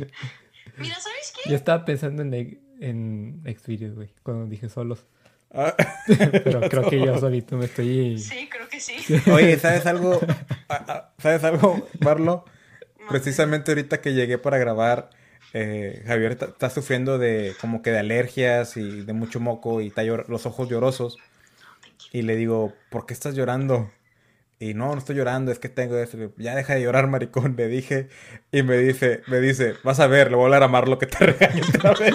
mira, ¿sabes qué? Yo estaba pensando en, en Xvideos, güey, cuando dije solos. Ah, Pero creo que yo solito me estoy... Sí, creo que sí. Oye, ¿sabes algo? Ah, ah, ¿Sabes algo, Marlo? Precisamente ahorita que llegué para grabar, eh, Javier está sufriendo de como que de alergias y de mucho moco y está los ojos llorosos. Y le digo, ¿por qué estás llorando? Y no, no estoy llorando, es que tengo digo, Ya deja de llorar, maricón, le dije. Y me dice, me dice, vas a ver, le voy a hablar a Marlo que te regañe otra vez.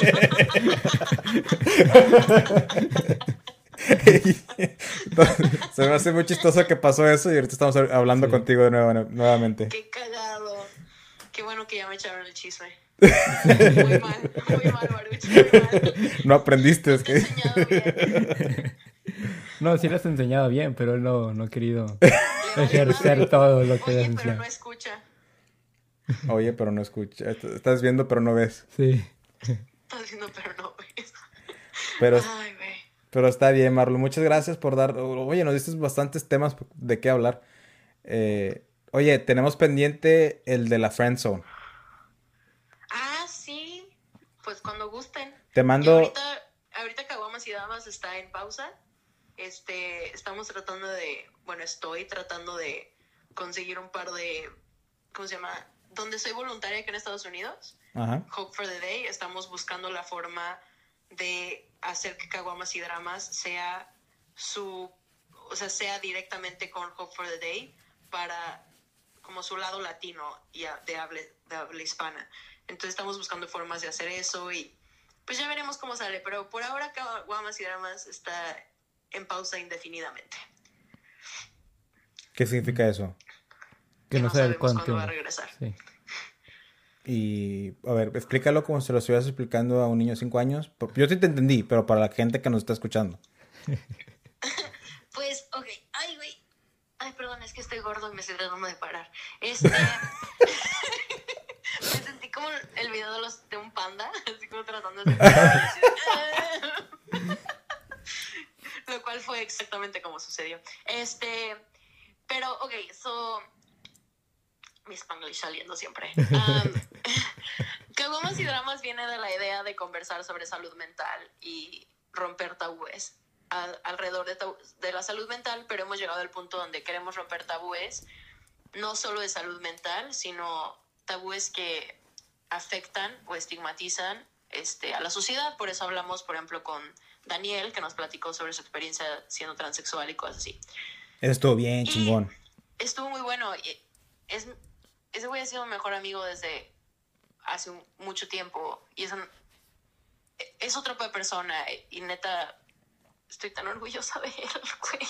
Entonces, se me hace muy chistoso que pasó eso y ahorita estamos hablando Sí. contigo de nuevo, nuevamente. Qué cagado. Qué bueno que ya me echaron el chisme. Muy mal, muy mal, Baruch, muy mal. No aprendiste, es que... No, sí lo has enseñado bien, pero él no, no ha querido Le ejercer todo lo que le Oye, has pero enseñado. no escucha. Oye, pero no escucha. Estás viendo, pero no ves. Sí. Estás viendo, pero no ves. Pero, Ay, güey. pero está bien, Marlo. Muchas gracias por dar... Oye, nos diste bastantes temas de qué hablar. Eh, oye, tenemos pendiente el de la Friend Zone. Ah, sí. Pues cuando gusten. Te Y mando... ahorita, ahorita Caguamas y Damas está en pausa. Este, estamos tratando de, bueno, estoy tratando de conseguir un par de, ¿cómo se llama? Donde soy voluntaria aquí en Estados Unidos, Ajá. Hope for the Day, estamos buscando la forma de hacer que Caguamas y Dramas sea su, o sea, sea directamente con Hope for the Day para como su lado latino y de habla, de habla hispana. Entonces estamos buscando formas de hacer eso y pues ya veremos cómo sale, pero por ahora Caguamas y Dramas está en pausa indefinidamente. ¿Qué significa eso? Que no sabe sabemos cuánto. cuándo va a regresar. Sí. Y, a ver, explícalo como si lo estuvieras explicando a un niño de 5 años. Yo sí te entendí, pero para la gente que nos está escuchando. Pues, ok. Ay, güey. Ay, perdón, es que estoy gordo y me estoy tratando de parar. Este. me sentí como el video de, los, de un panda, así como tratando de Lo cual fue exactamente como sucedió. Este. Pero, ok, so. Mi spanglish saliendo siempre. Um, y Dramas viene de la idea de conversar sobre salud mental y romper tabúes al- alrededor de, tabú- de la salud mental, pero hemos llegado al punto donde queremos romper tabúes, no solo de salud mental, sino tabúes que afectan o estigmatizan este, a la sociedad. Por eso hablamos, por ejemplo, con Daniel, que nos platicó sobre su experiencia siendo transexual y cosas así. Eso estuvo bien chingón. Estuvo muy bueno. Es, ese güey ha sido mi mejor amigo desde hace un- mucho tiempo. Y es, un- es otro tipo de persona. Y neta, estoy tan orgullosa de él, güey.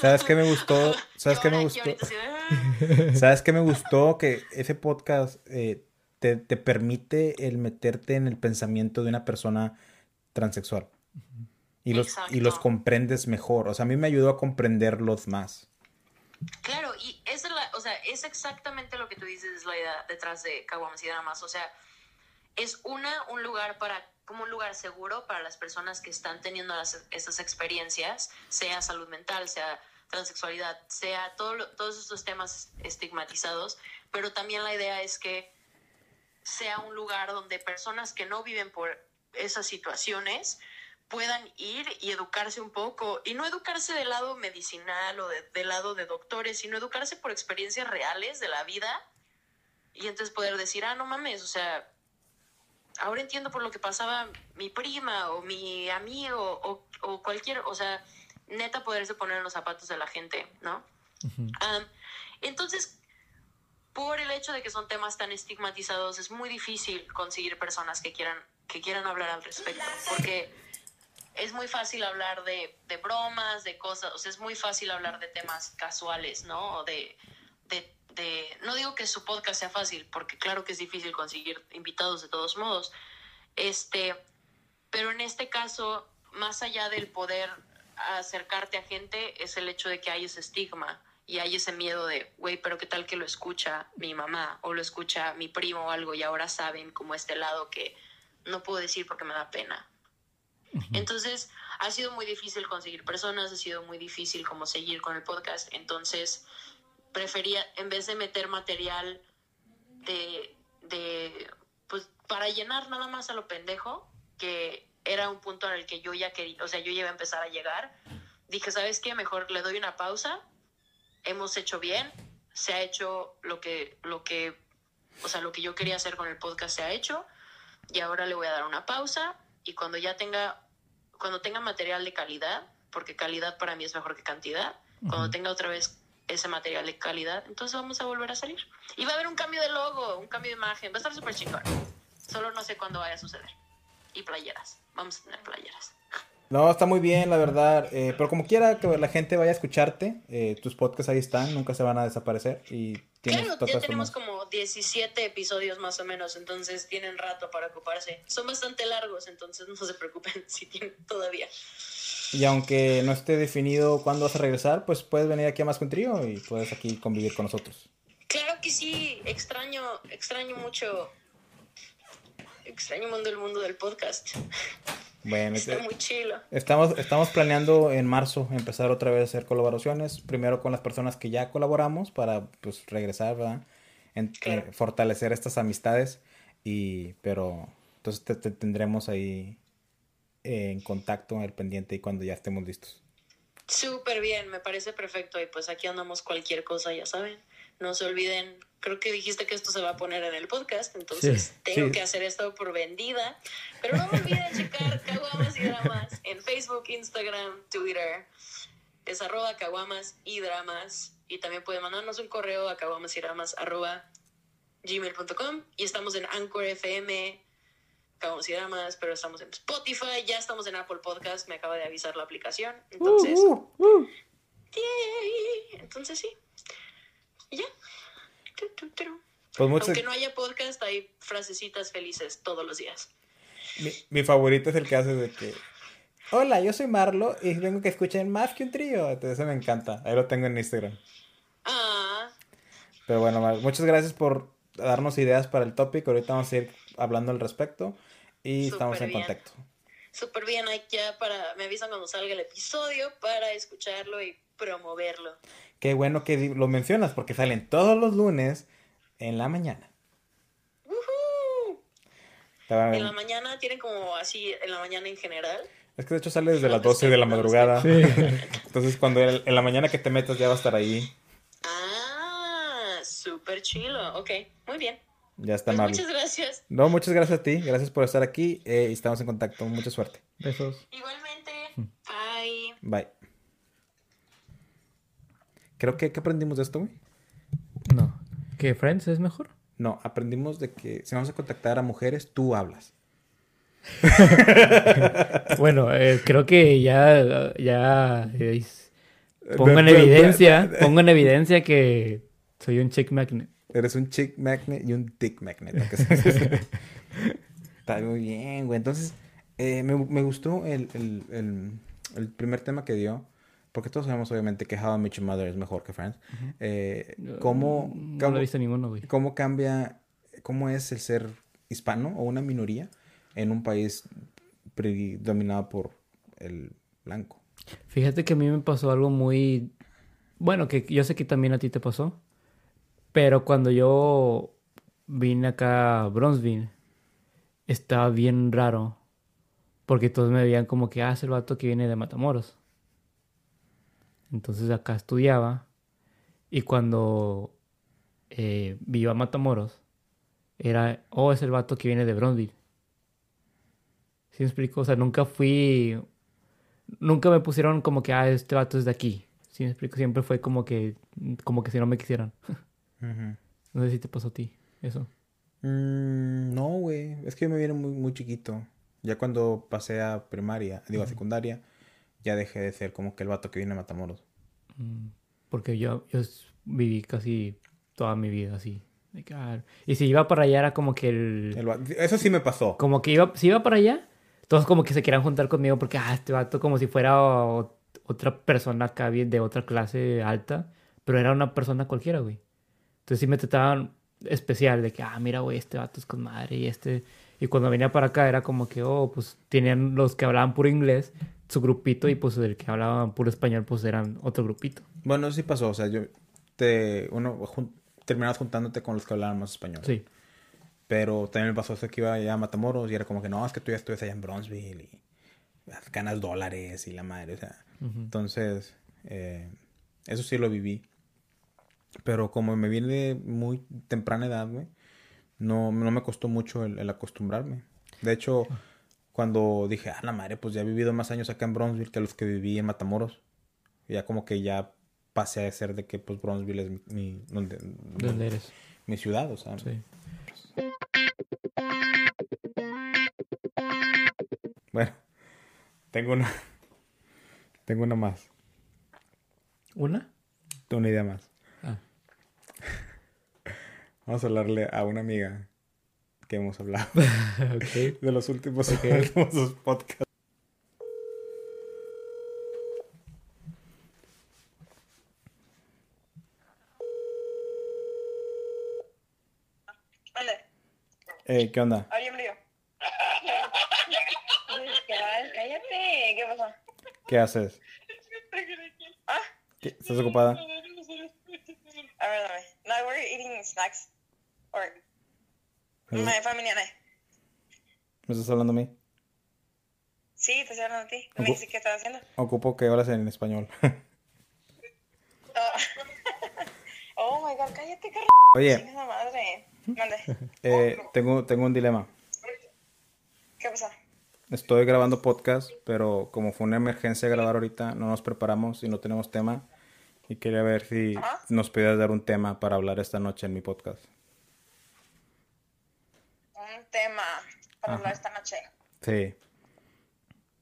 ¿Sabes qué me gustó? ¿Sabes qué me gustó? "Ah". ¿Sabes qué me gustó? Que ese podcast eh, te, te permite el meterte en el pensamiento de una persona transexual. Y los, y los comprendes mejor. O sea, a mí me ayudó a comprenderlos más. Claro, y es la, o sea, es exactamente lo que tú dices, es la idea detrás de Caguamas y nada más. O sea, es una, un lugar para, como un lugar seguro para las personas que están teniendo las, estas experiencias, sea salud mental, sea transexualidad, sea todo todos estos temas estigmatizados, pero también la idea es que sea un lugar donde personas que no viven por esas situaciones puedan ir y educarse un poco, y no educarse del lado medicinal o de- del lado de doctores, sino educarse por experiencias reales de la vida, y entonces poder decir, ah, no mames, o sea, ahora entiendo por lo que pasaba mi prima o mi amigo o, o cualquier, o sea, neta poderse poner en los zapatos de la gente, ¿no? Am, entonces, por el hecho de que son temas tan estigmatizados, es muy difícil conseguir personas que quieran, que quieran hablar al respecto, porque es muy fácil hablar de, de bromas, de cosas, o sea, es muy fácil hablar de temas casuales, ¿no? De, de, de- no digo que su podcast sea fácil, porque claro que es difícil conseguir invitados de todos modos, este, pero en este caso, más allá del poder acercarte a gente, es el hecho de que hay ese estigma y hay ese miedo de, güey, pero qué tal que lo escucha mi mamá o lo escucha mi primo o algo y ahora saben como este lado que no puedo decir porque me da pena. Entonces, ha sido muy difícil conseguir personas, ha sido muy difícil como seguir con el podcast. Entonces, prefería, en vez de meter material de, de pues, para llenar nada más a lo pendejo, que era un punto el que yo ya quería, o sea, yo ya iba a empezar a llegar, dije, ¿sabes qué? Mejor le doy una pausa, hemos hecho bien, se ha hecho lo que, lo que, o sea, lo que yo quería hacer con el podcast se ha hecho, y ahora le voy a dar una pausa, y cuando ya tenga, cuando tenga material de calidad, porque calidad para mí es mejor que cantidad, cuando tenga otra vez ese material de calidad, entonces vamos a volver a salir. Y va a haber un cambio de logo, un cambio de imagen, va a estar súper chingón. Solo no sé cuándo vaya a suceder. Y playeras, vamos a tener playeras. No, está muy bien, la verdad. eh, pero como quiera que la gente vaya a escucharte, eh, tus podcasts ahí están, nunca se van a desaparecer. Y tienes Claro, ya tenemos como 17 episodios más o menos, entonces tienen rato para ocuparse. Son bastante largos, entonces no se preocupen si tienen todavía. Y aunque no esté definido cuándo vas a regresar, pues puedes venir aquí a Más que un Trío y puedes aquí convivir con nosotros. Claro que sí, extraño, extraño mucho, extraño mucho el mundo del podcast. Bueno, Está este- muy chilo. Estamos, estamos planeando en marzo empezar otra vez a hacer colaboraciones, primero con las personas que ya colaboramos para pues regresar, ¿verdad? En- Claro. eh, fortalecer estas amistades y pero entonces te, te tendremos ahí eh, en contacto, al pendiente y cuando ya estemos listos. Súper bien, me parece perfecto. Y pues aquí andamos cualquier cosa, ya saben. No se olviden, creo que dijiste que esto se va a poner en el podcast, entonces Sí, tengo sí. que hacer esto por vendida. Pero no me olviden checar Caguamas y Dramas en Facebook, Instagram, Twitter. Es arroba caguamas y dramas. Y también pueden mandarnos un correo a caguamas y dramas arroba gmail.com. Y estamos en Anchor FM, Caguamas y dramas, pero estamos en Spotify, ya estamos en Apple Podcast, me acaba de avisar la aplicación. Entonces... Yay. Entonces sí. Y ya. Pues muchas, Aunque no haya podcast, hay frasecitas felices todos los días. mi, mi favorito es el que hace de que Hola, yo soy Marlo y vengo que escuchen más que un trío. Entonces ese me encanta. Ahí lo tengo en Instagram. Ah, Pero bueno, Mar, muchas gracias por darnos ideas para el tópico. Ahorita vamos a ir hablando al respecto y estamos en bien. contacto. súper bien. Ya para. Me avisan cuando salga el episodio para escucharlo y promoverlo. Qué bueno que lo mencionas porque salen todos los lunes en la mañana. Bien. En la mañana tienen como así, en la mañana en general. Es que de hecho sale desde No, las pues 12 de la madrugada. Sí. Entonces cuando el- en la mañana que te metas ya va a estar ahí. Ah, súper chilo. Ok, muy bien. Ya está Pues muchas gracias. No, muchas gracias a ti. Gracias por estar aquí eh, y estamos en contacto. Mucha suerte. Besos. Igualmente. Bye. Bye. Creo que ¿qué aprendimos de esto, güey? No. ¿Que Friends es mejor? No, aprendimos de que si vamos a contactar a mujeres, tú hablas. Bueno, eh, creo que ya, ya eh, pongo en evidencia, pongo en evidencia que soy un chick magnet. Eres un chick magnet y un dick magnet. Está muy bien, güey. Entonces, eh, me, me gustó el, el, el, el primer tema que dio. Porque todos sabemos, obviamente, que How I Met Your Mother es mejor que Friends. Eh, ¿cómo, No cómo- lo he visto ninguno, güey. cómo cambia, cómo es el ser hispano o una minoría en un país predominado por el blanco? Fíjate que a mí me pasó algo muy... Bueno, que yo sé que también a ti te pasó. Pero cuando yo vine acá a Bronzeville, estaba bien raro. Porque todos me veían como que, ah, es el vato que viene de Matamoros. Entonces acá estudiaba. Y cuando eh, iba a Matamoros, era, oh, es el vato que viene de Bronzeville. ¿Sí me explico? O sea, nunca fui nunca me pusieron como que, ah, este vato es de aquí. ¿Sí me explico? Siempre fue como que, como que si no me quisieran. No sé si te pasó a ti eso. Mm, no, güey. Es que yo me vine muy, muy chiquito. Ya cuando pasé a primaria, digo a secundaria, ya dejé de ser como que el vato que viene a Matamoros. Mm, Porque yo, yo viví casi toda mi vida así. ah, Y si iba para allá era como que el... El Eso sí me pasó. Como que iba, si iba para allá, todos como que se quieran juntar conmigo porque, ah, este vato como si fuera o- otra persona acá de otra clase alta, pero era una persona cualquiera, güey. Entonces sí me trataban especial de que, ah, mira, güey, este vato es con madre y este... Y cuando venía para acá era como que, oh, pues tenían los que hablaban puro inglés, su grupito, y pues el que hablaba puro español, pues eran otro grupito. Bueno, eso sí pasó, o sea, yo te uno jun- terminabas juntándote con los que hablaban más español. Sí. Pero también me pasó eso que iba allá a Matamoros y era como que no, es que tú ya estuviste allá en Bronzeville y ganas dólares y la madre, o sea. Entonces, eh, eso sí lo viví. Pero como me vine de muy temprana edad, güey, no, no me costó mucho el, el acostumbrarme. De hecho, cuando dije, ah, la madre, pues ya he vivido más años acá en Bronzeville que los que viví en Matamoros. Ya como que ya pasé a ser de que pues Bronzeville es mi, mi- donde, ¿De dónde eres? mi ciudad, o sea. Sí. Bueno, tengo una. Tengo una más. ¿Una? Tengo una idea más. Ah. Vamos a hablarle a una amiga que hemos hablado ok. de los últimos, últimos dos podcasts. Vale, Eh, ¿Qué onda? Cállate, ¿qué pasó? ¿Qué haces? ¿Ah? ¿Qué- ¿Estás ocupada? A ver, dame. No, we're eating snacks. Or, ¿Me and I. me estás hablando a mí? Sí, te estoy hablando a ti. ¿Me Ocu- dijiste qué estás haciendo? Ocupo que hablas en español. Ah. oh my god, cállate, carro. Oye, eh, tengo, tengo un dilema. ¿Qué pasa? Estoy grabando podcast, pero como fue una emergencia grabar ahorita, no nos preparamos y no tenemos tema. Y quería ver si Ajá. nos podías dar un tema para hablar esta noche en mi podcast. Un tema para hablar esta noche. Sí.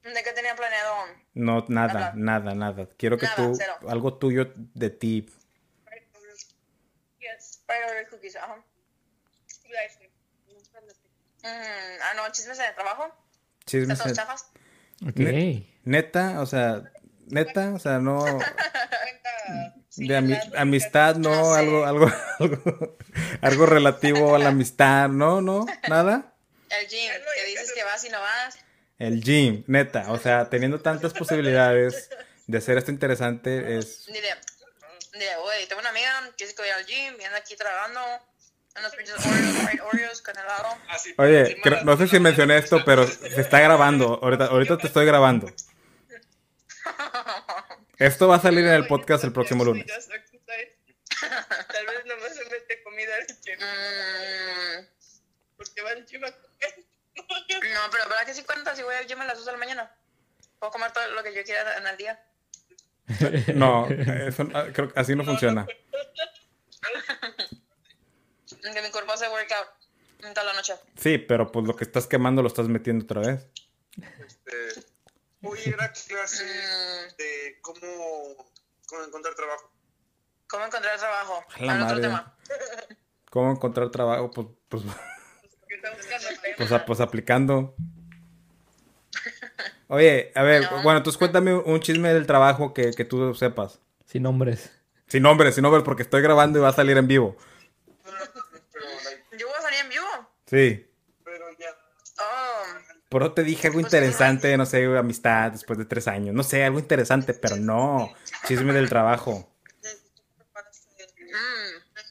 ¿De qué tenía planeado? No, nada, Hablar. nada, nada. Quiero que Nada, tú, cero. algo tuyo de ti. Priority cookies, ajá. Mm, ah, no, chismes en el trabajo. Chismes. ¿Están todos chafas? Ok. Ne- Neta, o sea, neta, o sea, no. De ami- amistad, no, No sé. algo, algo, algo, algo relativo a la amistad, no, no, nada. El gym, que dices que vas y no vas. El gym, neta, o sea, teniendo tantas posibilidades de hacer esto interesante, es. Dile, dile, güey, tengo una amiga que dice que voy al gym, viene aquí tragando unos pinches Oreos, Oreos con helado. Oye, creo- no sé si mencioné esto, pero se está grabando. Ahorita, ahorita te estoy grabando. Esto va a salir en el podcast el próximo lunes. Tal vez nomás se mete comida al. Mm, Porque va al gym a no, pero ¿verdad que sí cuenta si voy al gym a las 2 de la mañana? Puedo comer todo lo que yo quiera en el día. No, eso, creo que así no funciona. Que mi cuerpo hace workout en toda la noche. Sí, pero pues lo que estás quemando lo estás metiendo otra vez. Este, hoy era clase Mm, de cómo, cómo encontrar trabajo. ¿Cómo encontrar trabajo? A la Ah, otro tema. ¿Cómo encontrar trabajo? Pues, pues, pues, a- pues aplicando. Oye, a ver, No. bueno, entonces cuéntame un chisme del trabajo que, que tú sepas. Sin nombres. Sin nombres, sin nombres, porque estoy grabando y va a salir en vivo. ¿Yo voy a salir en vivo? Sí. Pero ya. Por eso te dije algo interesante, no sé, amistad después de tres años. No sé, algo interesante, pero no. Chisme del trabajo. mm.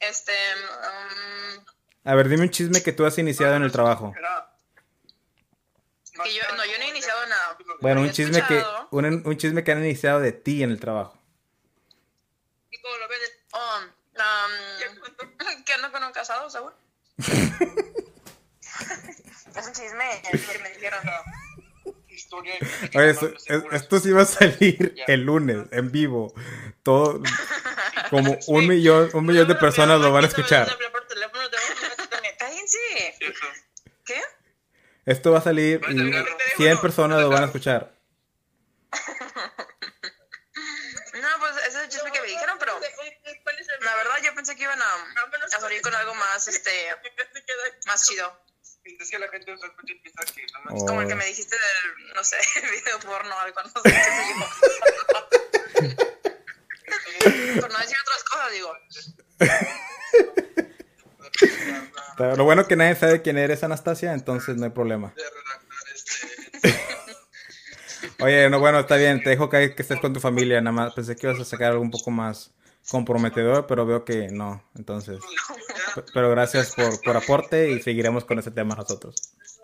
Este, um, A ver, dime un chisme que tú has iniciado en el trabajo. Era- que yo, no, yo no he iniciado nada. Bueno, un chisme que un, un chisme que han iniciado de ti en el trabajo. ¿Y cómo lo ves? Oh, um, ¿Qué ando con un casado, Saúl? es un chisme que me dijeron. Historia. Oye, esto, es- esto sí va a salir el lunes, en vivo. Todo, como un millón, un millón de personas lo van a escuchar. Cállense. ¿Qué? Esto va a salir y 100 personas lo van a escuchar. No, pues ese es el chisme que me dijeron, pero la verdad yo pensé que iban a, a salir con algo más, este, más chido. Es que la gente no escucha y piensa que no Oh. Como el que me dijiste del, no sé, video porno o algo, no sé qué yo. Por no decir otras cosas, digo. Lo bueno que nadie sabe quién eres, Anastasia, entonces no hay problema. este. Oye, no, bueno, está bien, te dejo que, que estés con tu familia, nada más. Pensé que ibas a sacar algo un poco más comprometedor, pero veo que no, entonces. Pero gracias por, por aporte y seguiremos con ese tema nosotros.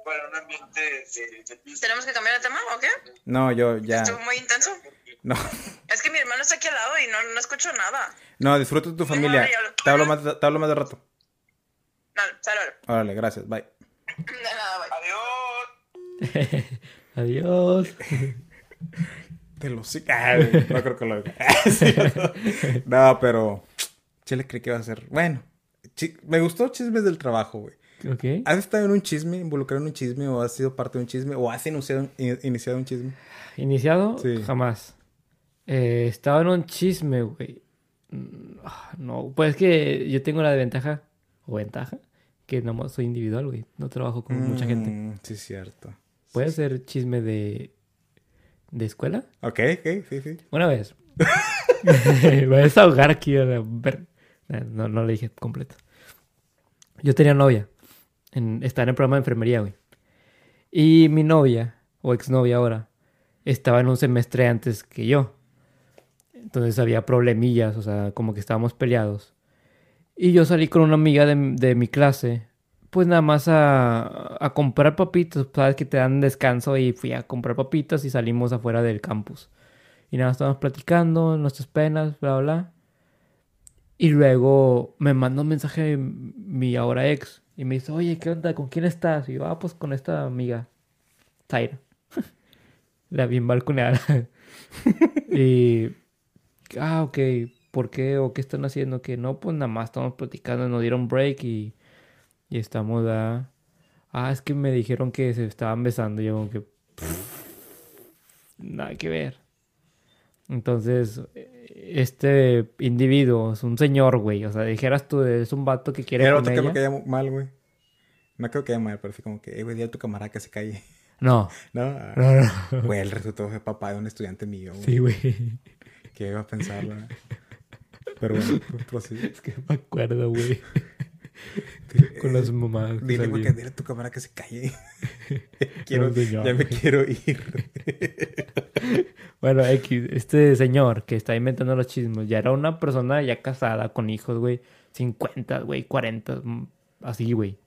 Para un ambiente de, de pista. ¿Tenemos que cambiar de tema o qué? No, yo ya. Estuvo muy intenso. No, Es que mi hermano está aquí al lado y no, no escucho nada. no, disfruta de tu familia. Te hablo más, te hablo más de rato. Dale, saludos. Órale, gracias, bye. De nada, bye. Adiós. Adiós. Te lo sí. Ay, no creo que lo Sí, no. No, pero. Chile creí que iba a ser. Bueno, chi- me gustó chismes del trabajo, güey. Ok. ¿Has estado en un chisme, involucrado en un chisme, o has sido parte de un chisme, o has iniciado, in- iniciado un chisme? ¿Iniciado? Sí. Jamás. Eh, estaba en un chisme, güey. Mm, ah, No, pues es que yo tengo la desventaja, o ventaja, que no soy individual, güey. No trabajo con mucha gente. Mm, Sí, cierto. ¿Puede ser chisme de, de escuela? Ok, ok, sí, sí. Una vez. Me voy a desahogar aquí. a la ver- No, no le dije completo. Yo tenía novia. En, estaba en el programa de enfermería, güey. Y mi novia, o exnovia ahora, estaba en un semestre antes que yo. Entonces había problemillas, o sea, como que estábamos peleados. Y yo salí con una amiga de, de mi clase, pues nada más a, a comprar papitas, sabes que te dan descanso y fui a comprar papitas y salimos afuera del campus. Y nada, estábamos platicando nuestras penas, bla, bla. Y luego me mandó un mensaje mi ahora ex y me dice, oye, ¿qué onda? ¿Con quién estás? Y yo, ah, pues con esta amiga, Zaira. La bien balconeada. y, ah, ok, ¿por qué? ¿O qué están haciendo? Que no, pues nada más estamos platicando, nos dieron break y, y estamos, ah, ah, es que me dijeron que se estaban besando. Y yo como que, nada que ver. Entonces, este individuo es un señor, güey. O sea, dijeras tú, es un vato que quiere Era otro que me ella. caía mal, güey. No creo que haya mal, pero sí como que, eh, güey, dile a tu camarada que se calle. No, ¿No? Ah, no, no. Güey, el resultado fue papá de un estudiante mío, güey. Sí, güey. ¿Qué iba a pensar, güey? Pero bueno, prosigue. Es que me acuerdo, güey. Con las mamadas. que Dile, güey, que salían. dile a tu camarada que se calle. quiero, señor, ya me quiero ir. Bueno, X, este señor que está inventando los chismes, ya era una persona ya casada con hijos, güey. 50, güey, 40, mm, así, güey.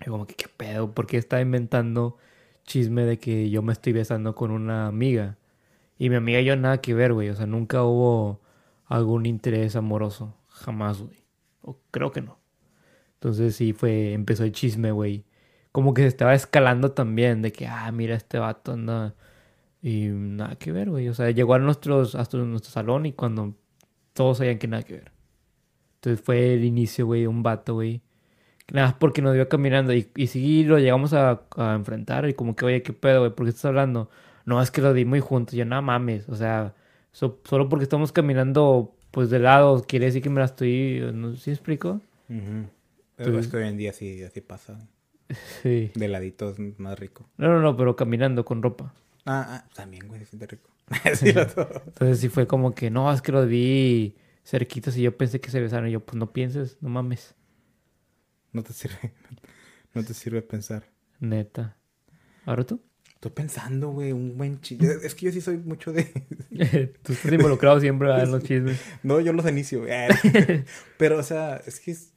Y como que, ¿qué pedo? ¿Por qué está inventando chisme de que yo me estoy besando con una amiga? Y mi amiga y yo nada que ver, güey. O sea, nunca hubo algún interés amoroso. Jamás, güey. O creo que no. Entonces sí fue, empezó el chisme, güey. Como que se estaba escalando también, de que, ah, mira, este vato anda... Y nada que ver, güey. O sea, llegó a nuestros, hasta nuestro salón y cuando todos sabían que nada que ver. Entonces fue el inicio, güey, un vato, güey. Nada más porque nos vio caminando y, y sí lo llegamos a, enfrentar y como que, oye, ¿qué pedo, güey? ¿Por qué estás hablando? No, es que lo di muy juntos. Yo, no mames. O sea, so- solo porque estamos caminando, pues, de lado, quiere decir que me la estoy... ¿No si explico? Ujú. Es que hoy en día sí, así pasa. Sí. De ladito es más rico. No, no, no, pero caminando con ropa. Ah, ah también, güey, siente rico. sí, todo. Entonces sí fue como que, no, es que los vi cerquitos y yo pensé que se besaron. Y yo, pues no pienses, no mames. No te sirve. No te sirve pensar. Neta. ¿Ahora tú? Estoy pensando, güey, un buen chiste. Es que yo sí soy mucho de. tú estás involucrado siempre ¿verdad? en los chismes. No, yo los inicio, güey. Pero, o sea, es que es.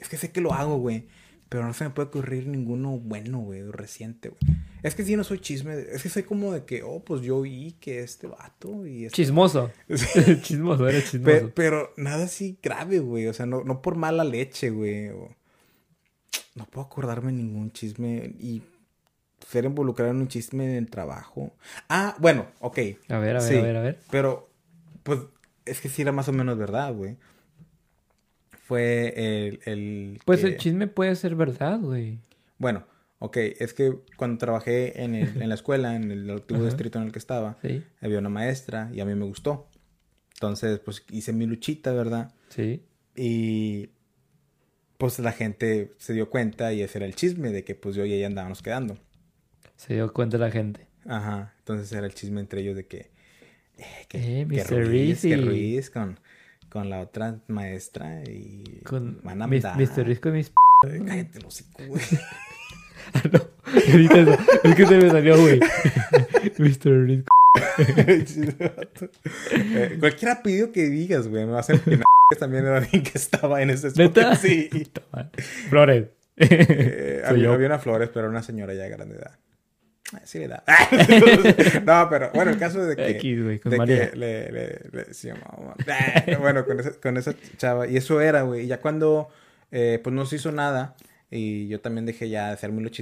Es que sé que lo hago, güey. Pero no se me puede ocurrir ninguno bueno, güey, reciente, güey. Es que sí, no soy chisme. Es que soy como de que, oh, pues yo vi que este vato y este... Chismoso. Chismoso, eres chismoso. Pero, nada así grave, güey. O sea, no, no por mala leche, güey. o- No puedo acordarme ningún chisme y ser involucrado en un chisme en el trabajo. Ah, bueno, ok. A ver, a ver, Sí, a ver, a ver. Pero, pues, es que sí era más o menos verdad, güey. Fue el... el Pues que- el chisme puede ser verdad, güey. Bueno, ok. Es que cuando trabajé en, el- en la escuela, en el antiguo distrito en el que estaba, Sí, había una maestra y a mí me gustó. Entonces, pues, hice mi luchita, ¿verdad? sí. Y pues la gente se dio cuenta y ese era el chisme de que pues yo y ella andábamos quedando. Se dio cuenta la gente. Ajá. Entonces era el chisme entre ellos de que... Eh, que, Eh, que. Ruiz, que. Ruiz con, con la otra maestra y Con van a mis. Mr. Riz con mis... Cállate hocico, güey. Ah, no. Es que se me salió, güey. Mr. Riz. Eh, cualquier apellido que digas, güey, me va a hacer que también era alguien que estaba en ese spot. Sí. Flores. Eh, había una Flores, pero era una señora ya de grande edad. Sí le da. no, pero bueno, el caso de que, X, güey, con de María. que le, le, le- sí, mamá. Ah, bueno, con esa, con esa chava. Y eso era, güey. Y ya cuando, eh, pues no se hizo nada. Y yo también dejé ya de hacer muy. O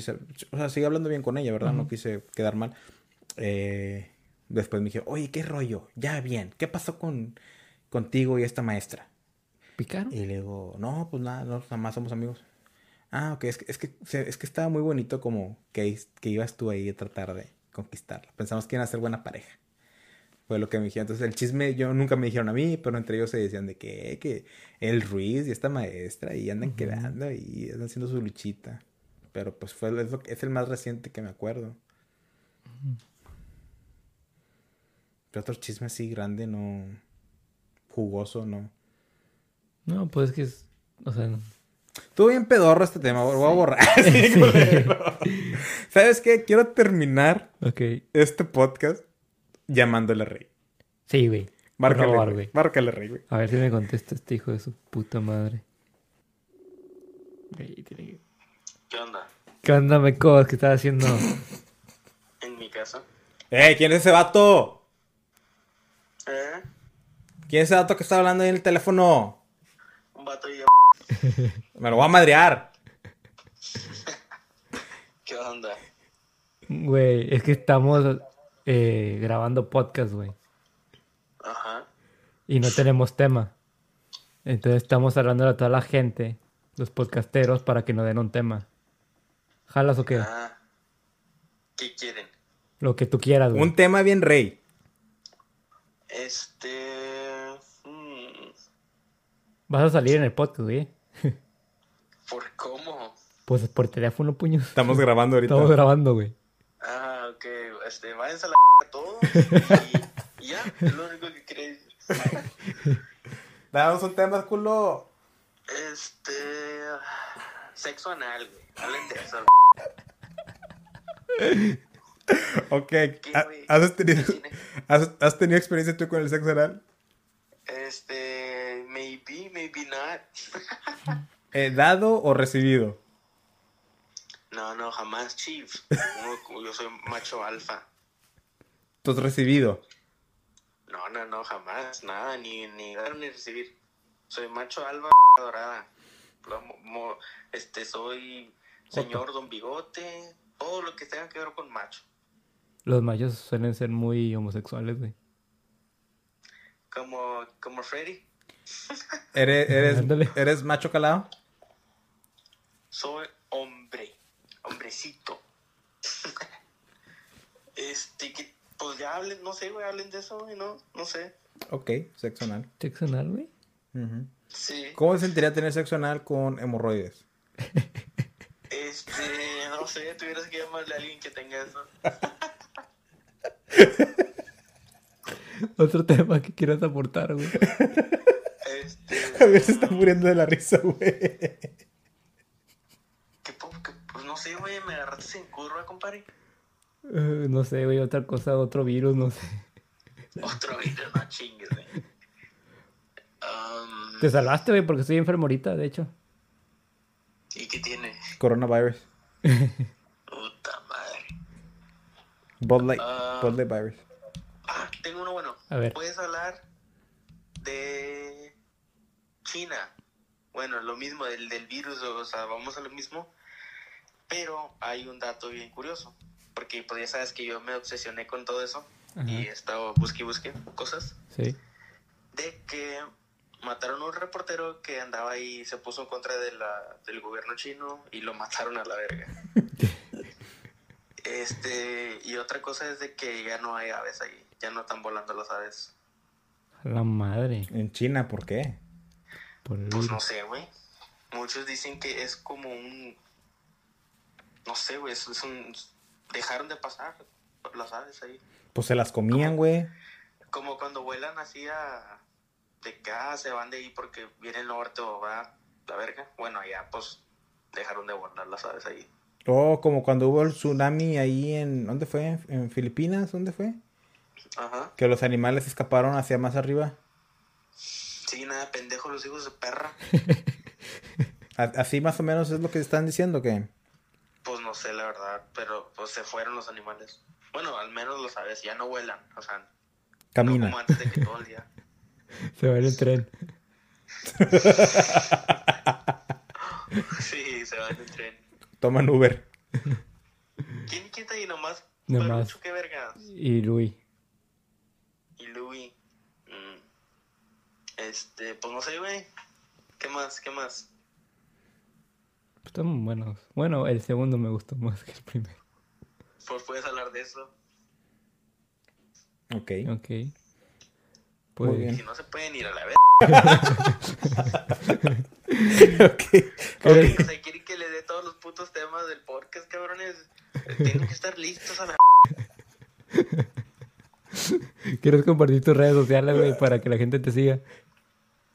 sea, sigue hablando bien con ella, ¿verdad? No quise quedar mal. Eh, después me dije, oye, ¿qué rollo? Ya bien. ¿Qué pasó con contigo y esta maestra? ¿Picaron? Y le digo, no, pues nada, no, nada más somos amigos. Ah, ok, es que, es que, es que estaba muy bonito como que, que ibas tú ahí a tratar de conquistarla. Pensamos que iban a ser buena pareja. Fue lo que me dijeron. Entonces el chisme, yo nunca me dijeron a mí, pero entre ellos se decían de que, que el Ruiz y esta maestra y andan quedando y andan haciendo su luchita. Pero pues fue es, lo que- es el más reciente que me acuerdo. Pero otro chisme así grande, no. Jugoso, no. No, pues es que es... O sea... Estuvo bien pedorro este tema, lo voy a borrar. Sí. ¿Sabes qué? Quiero terminar este podcast llamándole rey. Sí, güey. Márcale, favor, güey. Márcale rey, güey. A ver si me contesta este hijo de su puta madre. Güey, tiene que- ¿Qué onda? ¿Qué onda, mecos? ¿Qué estás haciendo? En mi casa. ¡Eh! ¿Quién es ese vato? ¿Eh? ¿Quién es ese vato que está hablando ahí en el teléfono? Un vato y Me lo voy a madrear. ¿Qué onda? Güey, es que estamos eh, grabando podcast, güey. Ajá. Y no tenemos tema. Entonces estamos hablando a toda la gente, los podcasteros, para que nos den un tema. ¿Jalas o qué? Ah. ¿Qué quieren? Lo que tú quieras, güey. Un tema bien rey. Este. hmm, Vas a salir en el podcast, güey. ¿Por cómo? Pues por teléfono, puños. Estamos grabando ahorita. Estamos grabando, güey. Ah, ok. Este, váyanse a la a todos. Y, y ya, es lo único que quería decir. Damos un tema, culo. Este. Sexo anal, güey. Hablen de eso. Ok. ¿Qué, ¿ha- güey? ¿Has tenido, has, has tenido experiencia tú con el sexo oral? Este. Maybe, maybe not. Eh, ¿Dado o recibido? No, no, jamás, Chief. Uno- yo soy macho alfa. ¿Tú has recibido? No, no, no, jamás. Nada, ni, ni dar ni recibir. Soy macho alfa dorada. Este, soy señor don bigote. Todo lo que tenga que ver con macho. Los machos suelen ser muy homosexuales, güey. Como, como Freddy. ¿Eres, eres. ¿Eres macho calado? Soy hombre. Hombrecito. este, que, pues ya hablen, no sé, güey, hablen de eso, güey, no, no sé. Ok, sexo anal. ¿Sexo anal, güey? Sí. ¿Cómo se sentiría tener sexo anal con hemorroides? Este, no sé, tuvieras que llamarle a alguien que tenga eso. Otro tema que quieras aportar, güey. Este. A ver, se está muriendo de la risa, güey. ¿Qué po- qué- pues no sé, güey, me agarraste en curva, compadre. Eh, no sé, güey, otra cosa, otro virus, no sé. Otro video, no chingues, güey. Um, Te salvaste, güey, porque estoy enfermo ahorita, de hecho. ¿Y qué tiene? Coronavirus. Puta madre. Bud Light. Ah. Bud Light virus. Ah, tengo uno bueno. A ver. Puedes hablar de China. Bueno, lo mismo del, del virus, o sea, vamos a lo mismo. Pero hay un dato bien curioso. Porque pues ya sabes que yo me obsesioné con todo eso. Ajá. Y he estado busque y busque cosas. Sí. de que mataron a un reportero que andaba ahí, se puso en contra de la, del gobierno chino y lo mataron a la verga. este, y otra cosa es de que ya no hay aves ahí, ya no están volando las aves. A La madre. En China, ¿por qué? Por el Pues no sé, güey. Muchos dicen que es como un... No sé, güey, es, es un... Dejaron de pasar las aves ahí. Pues se las comían, güey. Como cuando vuelan así a... de que ah, se van de ahí porque viene el norte o va la verga. Bueno, allá pues dejaron de volar las aves ahí. Oh, como cuando hubo el tsunami ahí en... ¿Dónde fue? ¿En Filipinas? ¿Dónde fue? Ajá. Que los animales escaparon hacia más arriba. Sí, nada, pendejos los hijos de perra. Así más o menos es lo que están diciendo que... Pues no sé, la verdad, pero pues se fueron los animales. Bueno, al menos los aves ya no vuelan, o sea, no Camina. como antes de que todo el día. Se va en el tren. Sí, se van en tren. Toman Uber. ¿Quién, quién está ahí nomás? Nomás. Qué verga. Y Luis. Y Louis. Este, pues no sé, güey. ¿Qué más? ¿Qué más? Están buenos. Bueno, el segundo me gustó más que el primero. Pues puedes hablar de eso. Ok. Ok. Pues, Muy bien. Si no se pueden ir a la vez. ok. O sea, quieren que le dé todos los putos temas del podcast, cabrones. Tienen que estar listos a la ¿Quieres compartir tus redes sociales, güey, para que la gente te siga?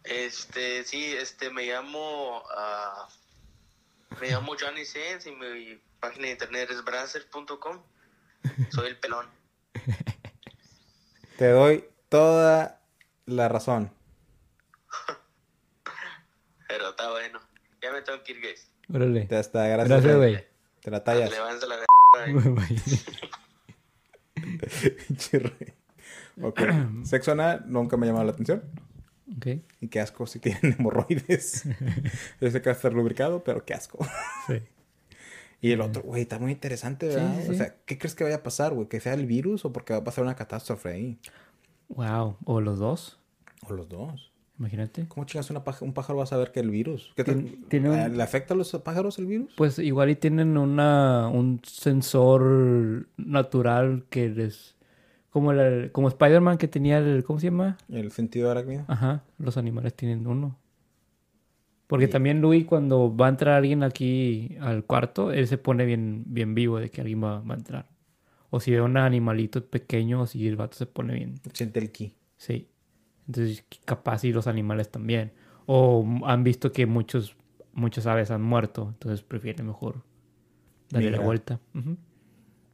Este, sí, este, me llamo, ah, me llamo Johnny Sands y mi página de internet es brasser.com. Soy el pelón. Te doy toda la razón. Pero está bueno. Ya me tengo que ir, guys. Órale. Te hasta gracias. Gracias, güey. Te la tallas. La Bye. Rey. ok. Sexo anal nunca me ha llamado la atención. Ok. Y qué asco si tienen hemorroides. Yo sé que va a estar lubricado, pero qué asco. Sí. Y el otro, güey, está muy interesante, ¿verdad? Sí, sí, O sea, ¿qué crees que vaya a pasar, güey? ¿Que sea el virus o porque va a pasar una catástrofe ahí? Wow. O los dos. O los dos. Imagínate. ¿Cómo chingas una un pájaro va a saber que el virus? ¿Qué? Tien- tiene un- Eh, ¿Le afecta a los pájaros el virus? Pues igual y tienen una un sensor natural que les como el, como Spider-Man que tenía el ¿cómo se llama? El sentido arácnido. Ajá, los animales tienen uno. Porque también Luis cuando va a entrar alguien aquí al cuarto, él se pone bien bien vivo de que alguien va, va a entrar. O si ve un animalito pequeño, o si el vato se pone bien. Siente el ki. Sí. Entonces, capaz y los animales también. O han visto que muchos, muchas aves han muerto, entonces prefieren mejor darle la vuelta. Ujú.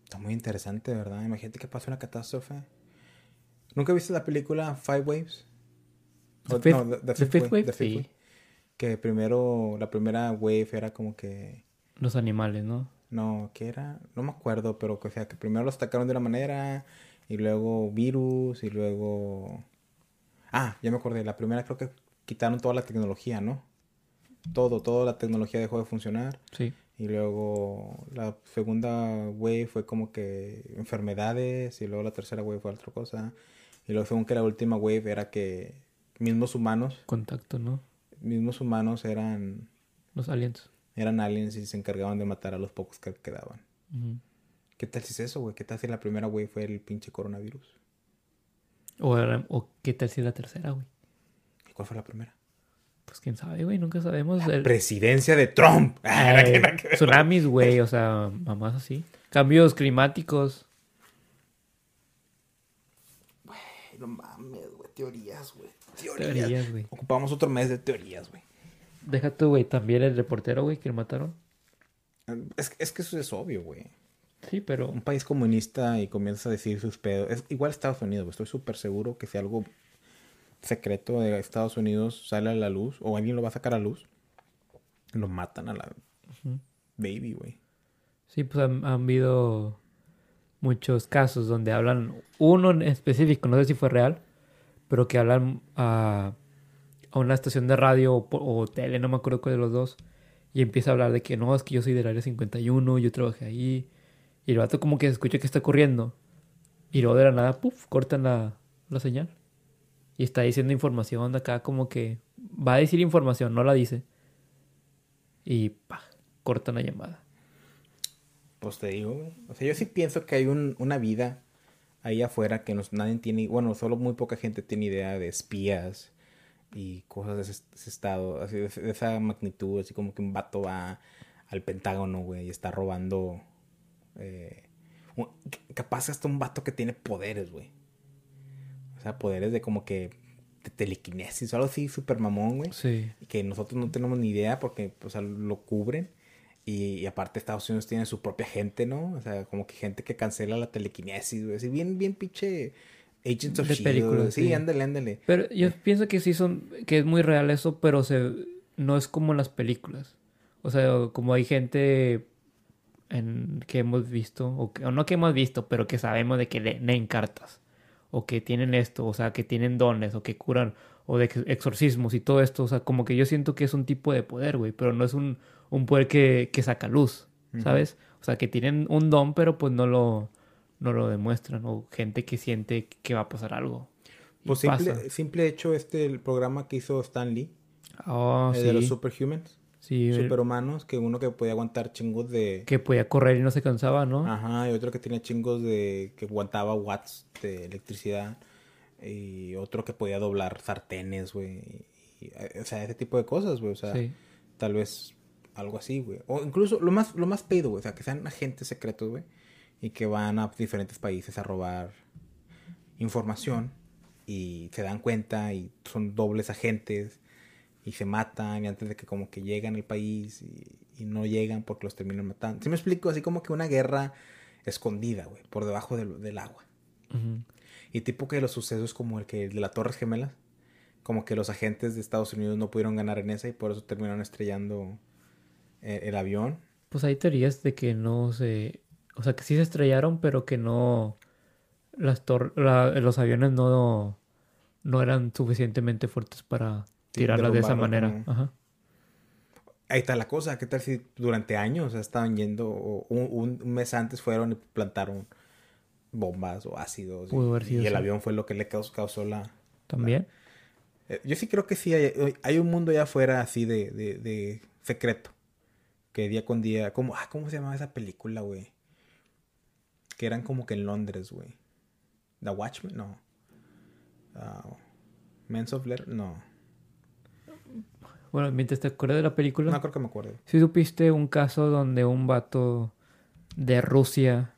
Está muy interesante, ¿verdad? Imagínate que pasa una catástrofe. ¿Nunca viste la película Five Waves? The O- Fifth- no, The Fifth Wave, The Fifth sí. Wave. Que primero, la primera wave era como que... Los animales, ¿no? No, ¿qué era? No me acuerdo, pero que, o sea, que primero los atacaron de una manera, y luego virus, y luego... Ah, ya me acordé, la primera creo que quitaron toda la tecnología, ¿no? Todo, toda la tecnología dejó de funcionar. Sí. Y luego la segunda wave fue como que enfermedades, y luego la tercera wave fue otra cosa. Y luego según que la última wave era que mismos humanos, Contacto, ¿no? mismos humanos eran, Los aliens. eran aliens y se encargaban de matar a los pocos que quedaban. ¿Qué tal si es eso, güey? ¿Qué tal si la primera wave fue el pinche coronavirus? O, era- o qué tal si la tercera, güey. ¿Y cuál fue la primera? Pues quién sabe, güey, nunca sabemos. El- Presidencia de Trump. Tsunamis, güey, o sea, mamás así. Cambios climáticos. No mames, güey. Teorías, güey. Teorías, güey. Ocupamos otro mes de teorías, güey. Deja tú, güey, también el reportero, güey, que lo mataron. Es, es que eso es obvio, güey. Sí, pero un país comunista y comienza a decir sus pedos. Es igual Estados Unidos, güey. estoy súper seguro que si algo secreto de Estados Unidos sale a la luz o alguien lo va a sacar a luz, lo matan a la baby, güey. Sí, pues han, han habido muchos casos donde hablan, uno en específico, no sé si fue real, pero que hablan a, a una estación de radio o, tele, no me acuerdo cuál de los dos, y empieza a hablar de que no, es que yo soy del área 51, yo trabajé ahí, y el vato como que se escucha que está corriendo, y luego de la nada, puff, cortan la, la señal. Y está diciendo información acá, como que va a decir información, no la dice. Y pa, cortan la llamada. Pues te digo. O sea, yo sí pienso que hay un- una vida ahí afuera que nos, nadie tiene, bueno, solo muy poca gente tiene idea de espías y cosas de ese, estado, así de, esa magnitud, así como que un vato va al Pentágono, güey, y está robando, eh, capaz hasta un vato que tiene poderes, güey. O sea, poderes de como que telequinesis o algo así súper mamón, güey. Sí. Que nosotros no tenemos ni idea porque o sea, lo cubren. Y, y aparte Estados Unidos tiene su propia gente, ¿no? O sea, como que gente que cancela la telequinesis, güey. Así bien, bien pinche Agents of De Shield. sí, sí. ándale, ándale. Pero yo pienso que sí son, que es muy real eso, pero se, no es como en las películas. O sea, como hay gente en, que hemos visto, o, que- o no que hemos visto, pero que sabemos de que le- leen cartas, o que tienen esto, o sea, que tienen dones, o que curan, o de ex- exorcismos y todo esto. O sea, como que yo siento que es un tipo de poder, güey, pero no es un, un poder que, que saca luz, ¿sabes? O sea, que tienen un don, pero pues no lo, no lo demuestran, o gente que siente que va a pasar algo. Pues simple, simple hecho este el programa que hizo Stan Lee, Oh, el sí. de los superhumans, Sí, superhumanos, que uno que podía aguantar chingos de... que podía correr y no se cansaba, ¿no? Ajá, y otro que tenía chingos de... que aguantaba watts de electricidad. Y otro que podía doblar sartenes, güey. o sea, ese tipo de cosas, güey. O sea, Sí. tal vez algo así, güey. O incluso lo más, lo más pedo, güey. O sea, que sean agentes secretos, güey. Y que van a diferentes países a robar información. Y se dan cuenta y son dobles agentes. Y se matan. Y antes de que como que llegan al país. Y, y no llegan porque los terminan matando. ¿Sí me explico? Así como que una guerra escondida, güey. Por debajo del, del agua. Y tipo que los sucesos como el que el de las Torres Gemelas, como que los agentes de Estados Unidos no pudieron ganar en esa y por eso terminaron estrellando eh, el avión. Pues hay teorías de que no se... O sea, que sí se estrellaron, pero que no... Las tor- la- los aviones no, no eran suficientemente fuertes para Sí, tirarlas de esa manera. como- Ajá. Ahí está la cosa, ¿qué tal si durante años estaban yendo, o un, un mes antes fueron y plantaron bombas o ácidos? y- el avión fue lo que le caus- causó la... También. Eh, Yo sí creo que sí, hay, hay un mundo allá afuera así de, de, de secreto. Que día con día, como, ah, ¿cómo se llamaba esa película, güey? Que eran como que en Londres, güey. The Watchmen, no. Ah, Men's of Letter, no. Bueno, mientras te acuerdas de la película... No creo que me acuerdo. ¿Sí supiste un caso donde un vato de Rusia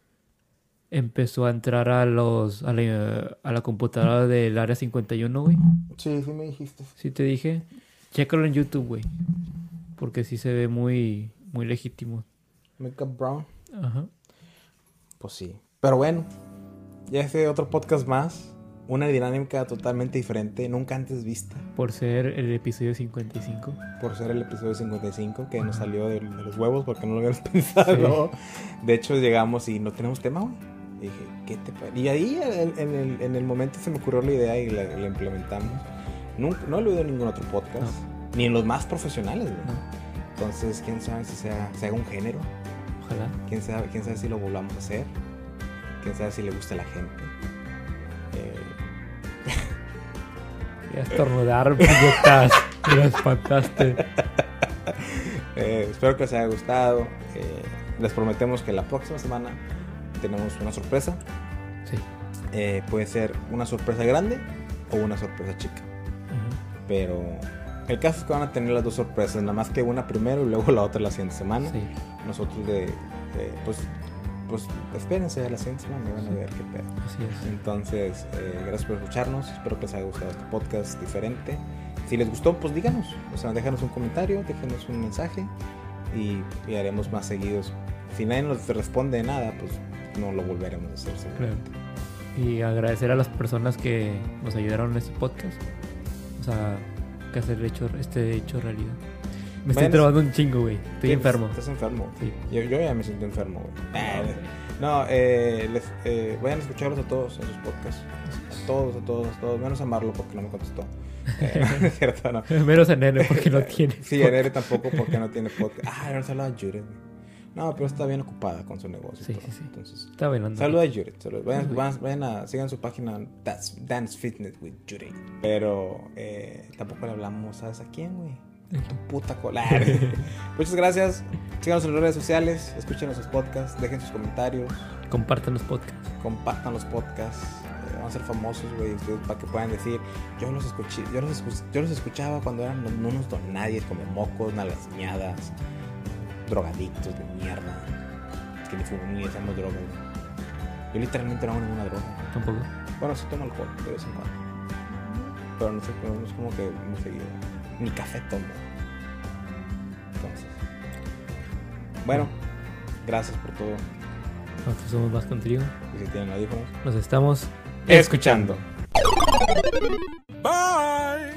empezó a entrar a los a la, a la computadora del área 51, güey? Sí, sí me dijiste. Sí te dije. Chécalo en YouTube, güey. Porque sí se ve muy muy legítimo. Makeup Brown. Ajá. Pues sí. Pero bueno, ya este otro podcast más. Una dinámica totalmente diferente, nunca antes vista. Por ser el episodio 55. por ser el episodio 55 que nos salió de, de los huevos porque no lo habíamos pensado. De hecho, llegamos y no tenemos tema, güey. Y dije, ¿qué te pa-?" Y ahí en, en el, en el momento se me ocurrió la idea y la, la implementamos. Nunca, no he oído en ningún otro podcast, ni en los más profesionales, güey. No. Entonces, quién sabe si sea, se haga un género, Ojalá. quién sabe, quién sabe si lo volvamos a hacer, quién sabe si le gusta a la gente. Eh, Voy a estornudar, puñetas. Me espantaste. Eh, espero que les haya gustado. Eh, les prometemos que la próxima semana tenemos una sorpresa. Sí. Eh, puede ser una sorpresa grande o una sorpresa chica. Pero el caso es que van a tener las dos sorpresas, nada más que una primero y luego la otra la siguiente semana. Sí. Nosotros de, de, pues, pues espérense a la siguiente semana y van a ver qué pedo. Así es. Entonces, eh, gracias por escucharnos. Espero que les haya gustado este podcast diferente. Si les gustó, pues díganos. O sea, déjanos un comentario, déjenos un mensaje y, y haremos más seguidos. Si nadie nos responde nada, pues no lo volveremos a hacer. Seguramente. Y agradecer a las personas que nos ayudaron en este podcast. O sea, que hacer hecho, este hecho realidad. Me estoy trabando un chingo, güey. Estoy enfermo. Estás enfermo. Sí. Yo, yo ya me siento enfermo, güey. No, eh, les, eh, vayan a escucharlos a todos en sus podcasts. A todos, a todos, a todos. Menos a Marlo porque no me contestó. Eh, no es cierto, no. Menos en N porque no tiene. Sí, a Nere tampoco porque no tiene podcast. Ah, no habla de Judith, güey. No, pero está bien ocupada con su negocio. y Sí, todo. sí, sí. Entonces, Está bailando. saluda a Judith. saluda. Vayan, vayan- vayan a, sigan su página Dance, Dance Fitness with Judith. Pero eh, tampoco le hablamos, ¿sabes a quién, güey? Tu puta cola. Muchas gracias. Síganos en las redes sociales, escuchen nuestros podcasts, dejen sus comentarios, Compartan los podcasts. compartan los podcasts. eh, Vamos a ser famosos, güey, ustedes para que puedan decir, yo los escuché, yo los, escu- yo los escuchaba cuando eran no- unos don nadie, como mocos, nalgas miadas, drogadictos de mierda, que ni fumamos ni hacemos drogas. Yo literalmente no hago ninguna droga. Tampoco. Bueno, sí tomo alcohol de vez en cuando. pero no, sé, no es como que muy seguido. Ni café tomo. Entonces. Bueno, gracias por todo. Nosotros somos más contigo. Y si tienen audífonos. Nos estamos Escuchando. Bye.